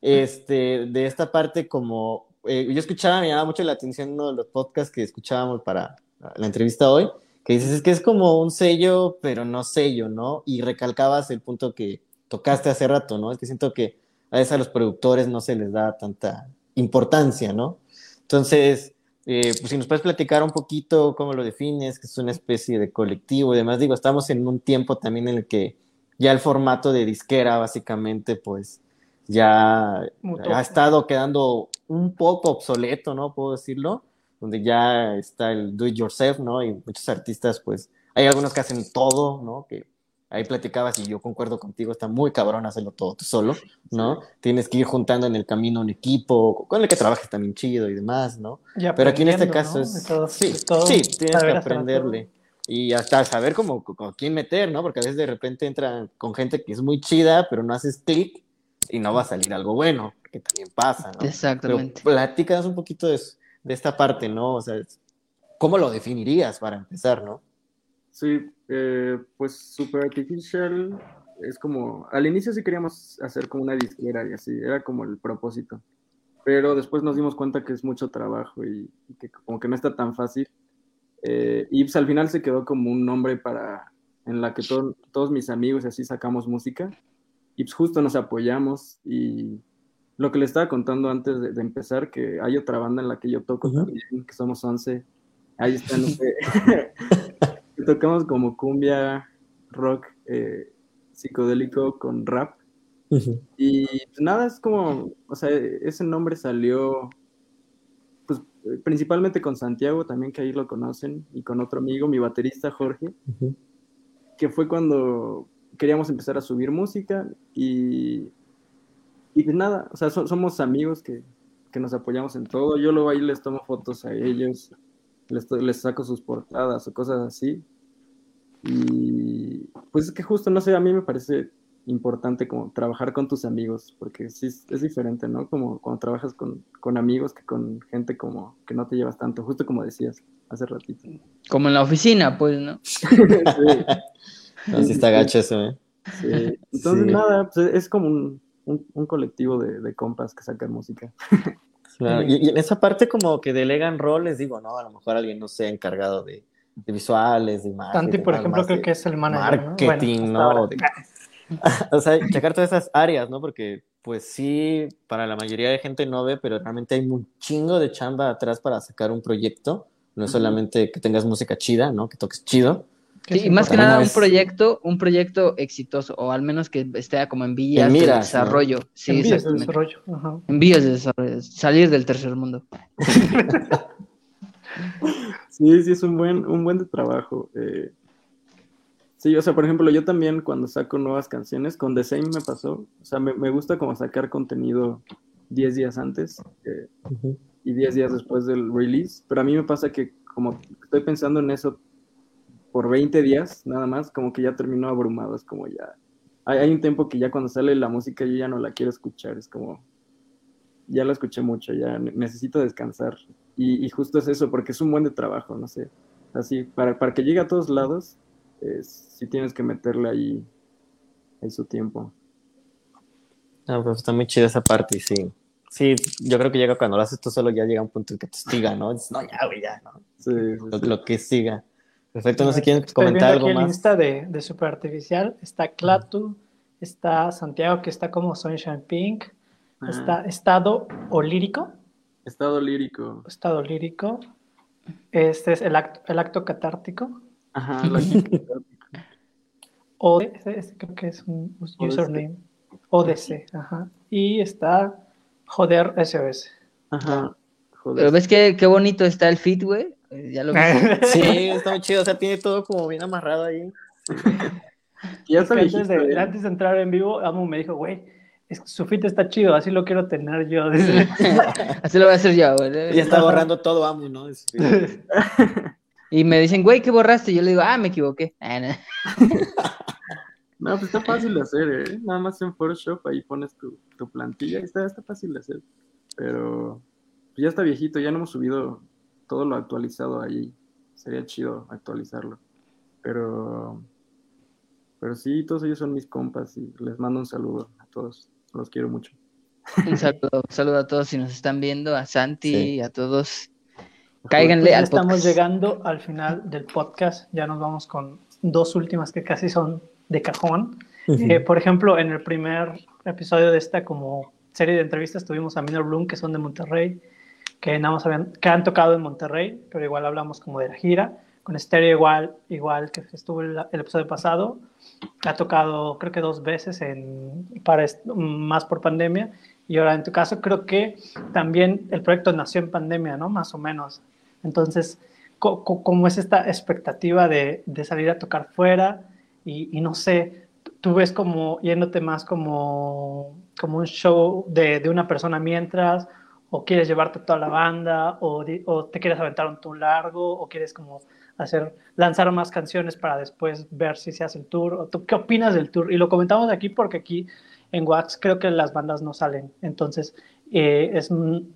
Este, de esta parte como, eh, yo escuchaba, me llamaba mucho la atención uno de los podcasts que escuchábamos para la entrevista hoy, que dices, es que es como un sello, pero no sello, ¿no? Y recalcabas el punto que tocaste hace rato, ¿no? Es que siento que a veces a los productores no se les da tanta importancia, ¿no? Entonces, eh, pues si nos puedes platicar un poquito cómo lo defines, que es una especie de colectivo y demás, digo, estamos en un tiempo también en el que ya el formato de disquera, básicamente, pues ya ha estado quedando un poco obsoleto, ¿no? Puedo decirlo, donde ya está el do it yourself, ¿no? Y muchos artistas, pues, hay algunos que hacen todo, ¿no? Que ahí platicabas y yo concuerdo contigo, está muy cabrón hacerlo todo tú solo, ¿no? Tienes que ir juntando en el camino un equipo con el que trabajes también chido y demás, ¿no? Y Pero aquí en este caso ¿no? es, todo- sí, sí, tienes que aprenderle. Y hasta saber cómo, con quién meter, ¿no? Porque a veces de repente entran con gente que es muy chida, pero no haces clic y no va a salir algo bueno, que también pasa, ¿no? Exactamente. Pero platícanos un poquito de, de esta parte, ¿no? O sea, ¿cómo lo definirías para empezar, no? Sí, eh, pues Super Artificial es como, al inicio sí queríamos hacer como una disquera y así, era como el propósito, pero después nos dimos cuenta que es mucho trabajo y, que como que no está tan fácil. Eh, y pues al final se quedó como un nombre para, en la que to- todos mis amigos así sacamos música y pues justo nos apoyamos y lo que le estaba contando antes de, de empezar, que hay otra banda en la que yo toco también, que somos 11, ahí están, no sé, tocamos como cumbia, rock, eh, psicodélico con rap. Y pues, nada, es como, o sea, ese nombre salió pues principalmente con Santiago, también que ahí lo conocen, y con otro amigo, mi baterista Jorge, que fue cuando queríamos empezar a subir música y, y pues nada, o sea, so- somos amigos que, que nos apoyamos en todo. Yo luego ahí les tomo fotos a ellos, les, to- les saco sus portadas o cosas así. Y pues es que justo, no sé, a mí me parece importante como trabajar con tus amigos, porque sí es, es diferente, ¿no? Como cuando trabajas con, con amigos que con gente como que no te llevas tanto, justo como decías hace ratito. Como en la oficina, pues, ¿no? Sí. No, sí está gacho eso, ¿eh? Sí. Entonces, Sí. nada, pues es como un, un, un colectivo de, de compas que sacan música. Claro, Y, y en esa parte como que delegan roles, digo, ¿no? A lo mejor alguien no sea encargado de, de visuales, de imagen. Santi, por ejemplo, creo que es el manager. ¿no? Marketing, Bueno, ¿no? hasta ahora. De- o sea, checar todas esas áreas, ¿no? Porque, pues sí, para la mayoría de gente no ve, pero realmente hay un chingo de chamba atrás para sacar un proyecto. No es solamente que tengas música chida, ¿no? Que toques chido. Sí, y más que nada un proyecto, un proyecto exitoso, o al menos que esté como en vías En de miras, ¿no? desarrollo. Sí, Envíos de exactamente. desarrollo. Ajá. En vías de desarrollo, salir del tercer mundo. Sí, sí, es un buen, un buen de trabajo. eh. Sí, o sea, por ejemplo, yo también cuando saco nuevas canciones, con The Same me pasó, o sea, me, me gusta como sacar contenido 10 días antes, eh, y 10 días después del release, pero a mí me pasa que como estoy pensando en eso por 20 días nada más, como que ya termino abrumado, es como ya, hay, hay un tiempo que ya cuando sale la música yo ya no la quiero escuchar, es como, ya la escuché mucho, ya necesito descansar. Y, y justo es eso, porque es un buen de trabajo, no sé. Así, para, para que llegue a todos lados, si tienes que meterle ahí en su tiempo. No, pues está muy chida esa parte, sí. Sí, yo creo que llega cuando lo haces tú solo, ya llega un punto en que te hostiga, ¿no? Dices, no, ya, güey, ya, ¿no? Sí, sí, Lo, sí. lo que siga. Perfecto, no sé quién Estoy comentar viendo algo aquí más. lista de, de Super Artificial. Está Clatu, está Santiago, que está como Sunshine Pink, Ah, está Estado Olírico, Estado lírico. Estado Lírico. Este es el acto, el acto catártico. Ajá, la- OD, ese, ese creo que es un username. ODC, ajá. Y está Joder SOS. ajá. Joder. Pero ves que qué bonito está el fit, güey. Eh, Ya lo. Sí, está muy chido, o sea, tiene todo como bien amarrado ahí. ya Es está que antes, de, ¿eh? antes de entrar en vivo, Amo me dijo, güey, es que su fit está chido, así lo quiero tener yo. Así lo voy a hacer yo, güey. Y está borrando todo, amo, ¿no? Y me dicen, güey, ¿qué borraste? Y yo le digo, ah, me equivoqué. Ah, no. No, pues está fácil de hacer, ¿eh? Nada más en Photoshop ahí pones tu, tu plantilla está, está fácil de hacer. Pero pues ya está viejito, ya no hemos subido todo lo actualizado ahí. Sería chido actualizarlo. Pero, pero sí, todos ellos son mis compas y les mando un saludo a todos. Los quiero mucho. Un saludo, un saludo a todos si nos están viendo, a Santi, Sí. a todos. Cáiganle Pues ya al estamos podcast. llegando al final del podcast, ya nos vamos con dos últimas que casi son de cajón. Eh, por ejemplo, en el primer episodio de esta como serie de entrevistas tuvimos a Minor Bloom, que son de Monterrey, que, nada más habían, que han tocado en Monterrey, pero igual hablamos como de la gira. Con Stereo igual, igual que estuvo el, episodio pasado, ha tocado creo que dos veces en, para, más por pandemia. Y ahora en tu caso creo que también el proyecto nació en pandemia, ¿no? Más o menos. Entonces, ¿cómo es esta expectativa de, de salir a tocar fuera? Y, y no sé, tú ves como yéndote más como, como un show de, de una persona mientras, o quieres llevarte toda la banda, o, te quieres aventar un tour largo, o quieres como hacer, lanzar más canciones para después ver si se hace el tour, o tú qué opinas del tour? Y lo comentamos aquí porque aquí en Wax creo que las bandas no salen, entonces eh, es un,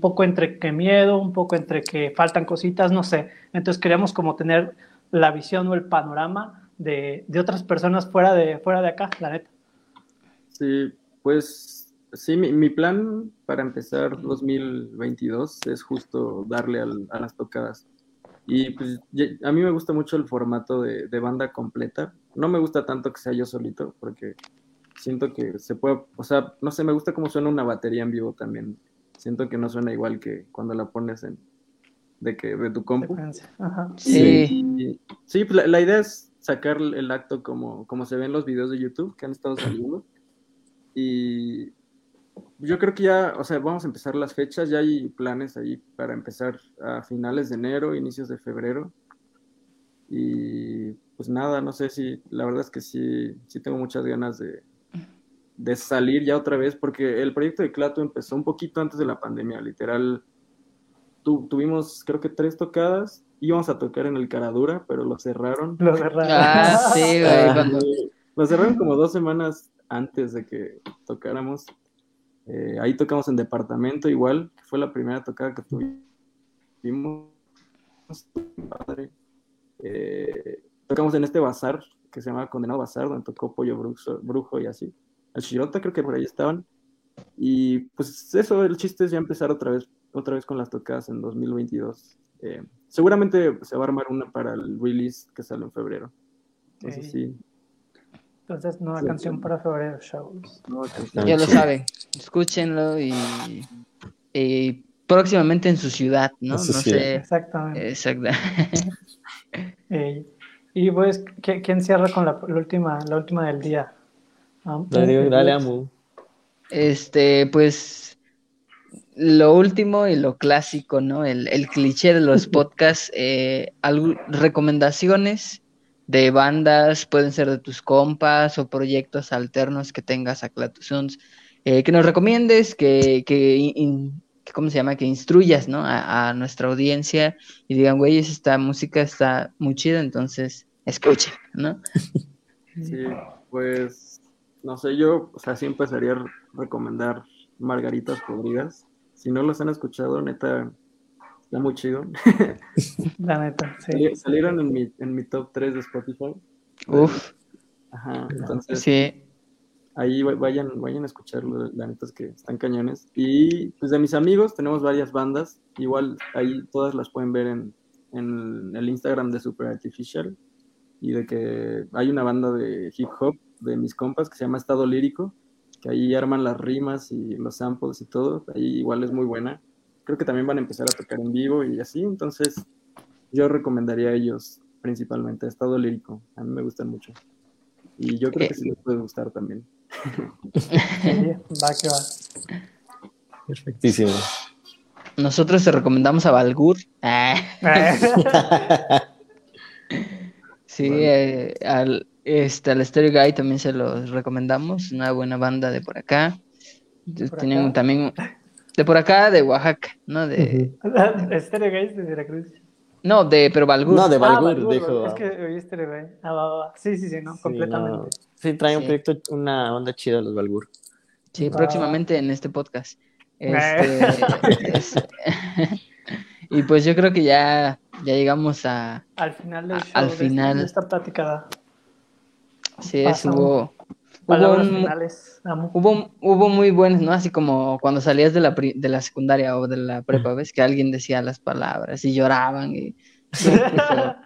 poco entre que miedo, un poco entre que faltan cositas, no sé, entonces queríamos como tener la visión o el panorama de, de otras personas fuera de, fuera de acá, la neta. Sí, pues sí, mi, mi plan para empezar 2022 es justo darle al- a las tocadas. Y pues a mí me gusta mucho el formato de, de banda completa. No me gusta tanto que sea yo solito, porque siento que se puede, o sea, no sé, me gusta cómo suena una batería en vivo también. Siento que no suena igual que cuando la pones en, de que de tu compu. Ajá. Sí. Y- sí, pues la, la idea es sacar el acto como, como se ve en los videos de YouTube que han estado saliendo. Y yo creo que ya, o sea, vamos a empezar las fechas, ya hay planes ahí para empezar a finales de enero, inicios de febrero. Y pues nada, no sé si, la verdad es que sí, sí tengo muchas ganas de, de salir ya otra vez, porque el proyecto de Clato empezó un poquito antes de la pandemia, literal. Tu- tuvimos, creo que tres tocadas, íbamos a tocar en el Caradura, pero lo cerraron. Lo cerraron. Ah, sí, güey. Cuando- Lo cerraron como dos semanas antes de que tocáramos. Eh, ahí tocamos en departamento igual, que fue la primera tocada que tuvimos. Padre. Eh, tocamos en este bazar que se llama Condenado Bazar, donde tocó Pollo Brujo, Brujo y así. El Shirota creo que por ahí estaban. Y pues eso, el chiste es ya empezar otra vez, otra vez con las tocadas en 2022. Eh, seguramente se va a armar una para el release que sale en febrero. Entonces sí. Entonces, nueva Sí, canción sí. para febrero Está Ya lo saben, escúchenlo y, y próximamente en su ciudad, ¿no? No ciudad. sé. Exactamente. Exacto. Eh, y pues, ¿qui- ¿quién cierra con la, la última, la última del día? Ah, Dale, dale, amo. Este, pues lo último y lo clásico, ¿no? El, el cliché de los podcasts, eh, recomendaciones de bandas, pueden ser de tus compas o proyectos alternos que tengas a Clatusuns, eh, que nos recomiendes, que, que, ¿cómo se llama? Que instruyas, ¿no? A, a nuestra audiencia y digan, güey, esta música está muy chida, entonces escuchen, ¿no? Sí, pues, no sé, yo, o sea, empezaría a recomendar Margaritas Podridas. Si no los han escuchado, neta, está muy chido. La neta, sí. Sali- Salieron en mi, en mi top 3 de Spotify. Uf, Ajá, entonces sí. ahí va- vayan, vayan a escucharlo, la neta es que están cañones. Y pues de mis amigos tenemos varias bandas, igual ahí todas las pueden ver en, en el Instagram de Super Artificial. Y de que hay una banda de hip hop de mis compas que se llama Estado Lírico, que ahí arman las rimas y los samples y todo, ahí igual es muy buena. Creo que también van a empezar a tocar en vivo y así, entonces yo recomendaría a ellos principalmente, Estado Lírico, a mí me gustan mucho. Y yo creo que sí les puede gustar también. Sí, va que va. Perfectísimo. Nosotros te recomendamos a Balgur. Sí, eh, al, este, al Stereo Guy también se los recomendamos, una buena banda de por acá. Por Tienen acá. también de por acá, de Oaxaca, ¿no? De, Stereo Gays de Veracruz. No, de, pero Balgur. No, de Ah, Balgur, dijo. Es que oí Stereo. Ah, va, va, va. Sí, sí, sí, no, Sí, completamente. no. Sí, trae un Sí. proyecto, una onda chida los Balgur. Sí, Va. próximamente en este podcast. Este, es- y pues yo creo que ya, ya llegamos a... Al final del A- show, al de este- final. de esta plática, Sí, es, hubo... Hubo, palabras un- finales. Amo. hubo, hubo muy buenos, ¿no? Así como cuando salías de la, pri- de la secundaria o de la prepa, ¿ves? Que alguien decía las palabras y lloraban y...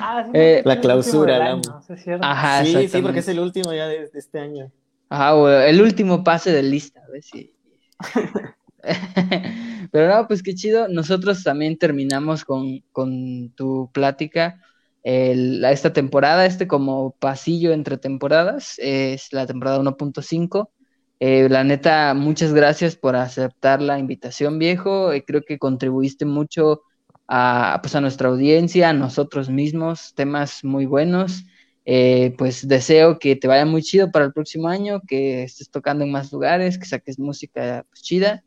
Ah, sí, Eh, la clausura, año, cierto. Ajá, sí, sí, porque es el último ya de, de este año. Ajá, el último pase de lista, ¿ves? Sí. Pero no, pues qué chido. Nosotros también terminamos con, con tu plática el- esta temporada, este como pasillo entre temporadas, es la temporada 1.5. Eh, la neta, muchas gracias por aceptar la invitación, viejo. Eh, creo que contribuiste mucho a, pues, a nuestra audiencia, a nosotros mismos, temas muy buenos. Eh, pues deseo que te vaya muy chido para el próximo año, que estés tocando en más lugares, que saques música pues, chida.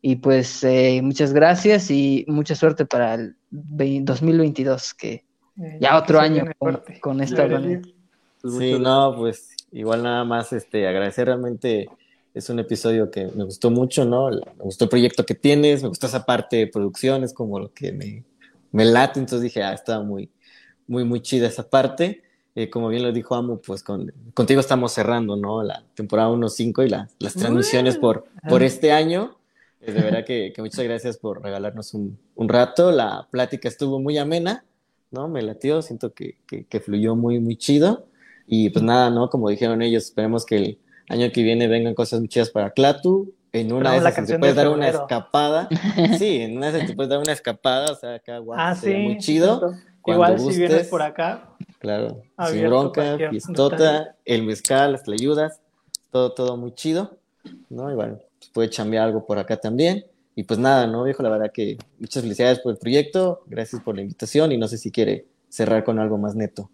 Y pues eh, muchas gracias y mucha suerte para el ve- 2022, que Eh, ya otro año con, con esta banda. Pues Sí, no, pues igual nada más este, agradecer realmente. Es un episodio que me gustó mucho, ¿no? Me gustó el proyecto que tienes, me gustó esa parte de producciones, como lo que me, me late. Entonces dije, ah, estaba muy, muy, muy chida esa parte. Eh, como bien lo dijo Amo, pues con, contigo estamos cerrando, ¿no? La temporada 1.5 y la- las transmisiones por, por este año. Eh, de verdad que, que muchas gracias por regalarnos un, un rato. La plática estuvo muy amena, ¿no? Me latió, siento que, que, que fluyó muy, muy chido. Y pues nada, ¿no? Como dijeron ellos, esperemos que el año que viene vengan cosas muy chidas para Clatu. En una de esas te puedes de dar una escapada. Sí, en una de esas te puedes dar una escapada, o sea, acá guau, Ah, sí. muy chido. Igual si vienes por acá, Claro, sin bronca, detalle. el mezcal, las ayudas, todo, todo muy chido, ¿no? Y bueno, pues puede chambear algo por acá también. Y pues nada, ¿no, viejo? La verdad que muchas felicidades por el proyecto, gracias por la invitación y no sé si quiere cerrar con algo más neto.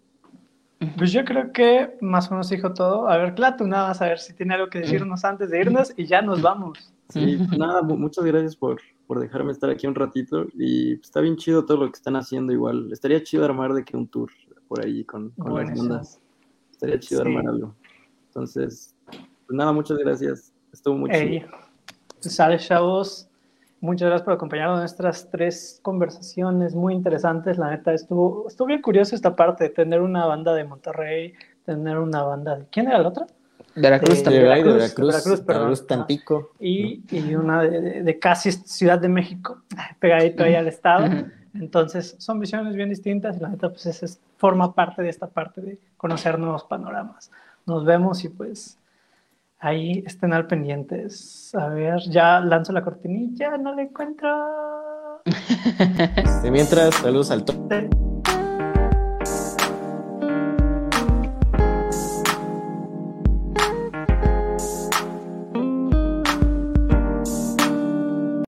pues yo creo que más o menos dijo todo. A ver, Clatu, nada más a ver si tiene algo que decirnos antes de irnos y ya nos vamos. Sí, pues nada, mu- muchas gracias por, por dejarme estar aquí un ratito y está bien chido todo lo que están haciendo igual. Estaría chido armar de que un tour por ahí con, con las bandas. Estaría chido Sí. armar algo. Entonces, pues nada, muchas gracias. Estuvo muy chido. Ey, pues sale, chavos. Muchas gracias por acompañarnos en nuestras tres conversaciones muy interesantes. La neta, estuvo, estuvo bien curioso esta parte de tener una banda de Monterrey, tener una banda de... ¿Quién era la otra? Veracruz De- también. De Veracruz, de Veracruz, Veracruz, Veracruz, Tampico. Y, y una de, de- casi Ciudad de México, pegadito ahí al estado. Entonces, son visiones bien distintas y la neta, pues esa es- forma parte de esta parte de conocer nuevos panoramas. Nos vemos y pues ahí estén al pendientes. A ver, ya lanzo la cortinilla, no la encuentro. De mientras, saludos al. Sí.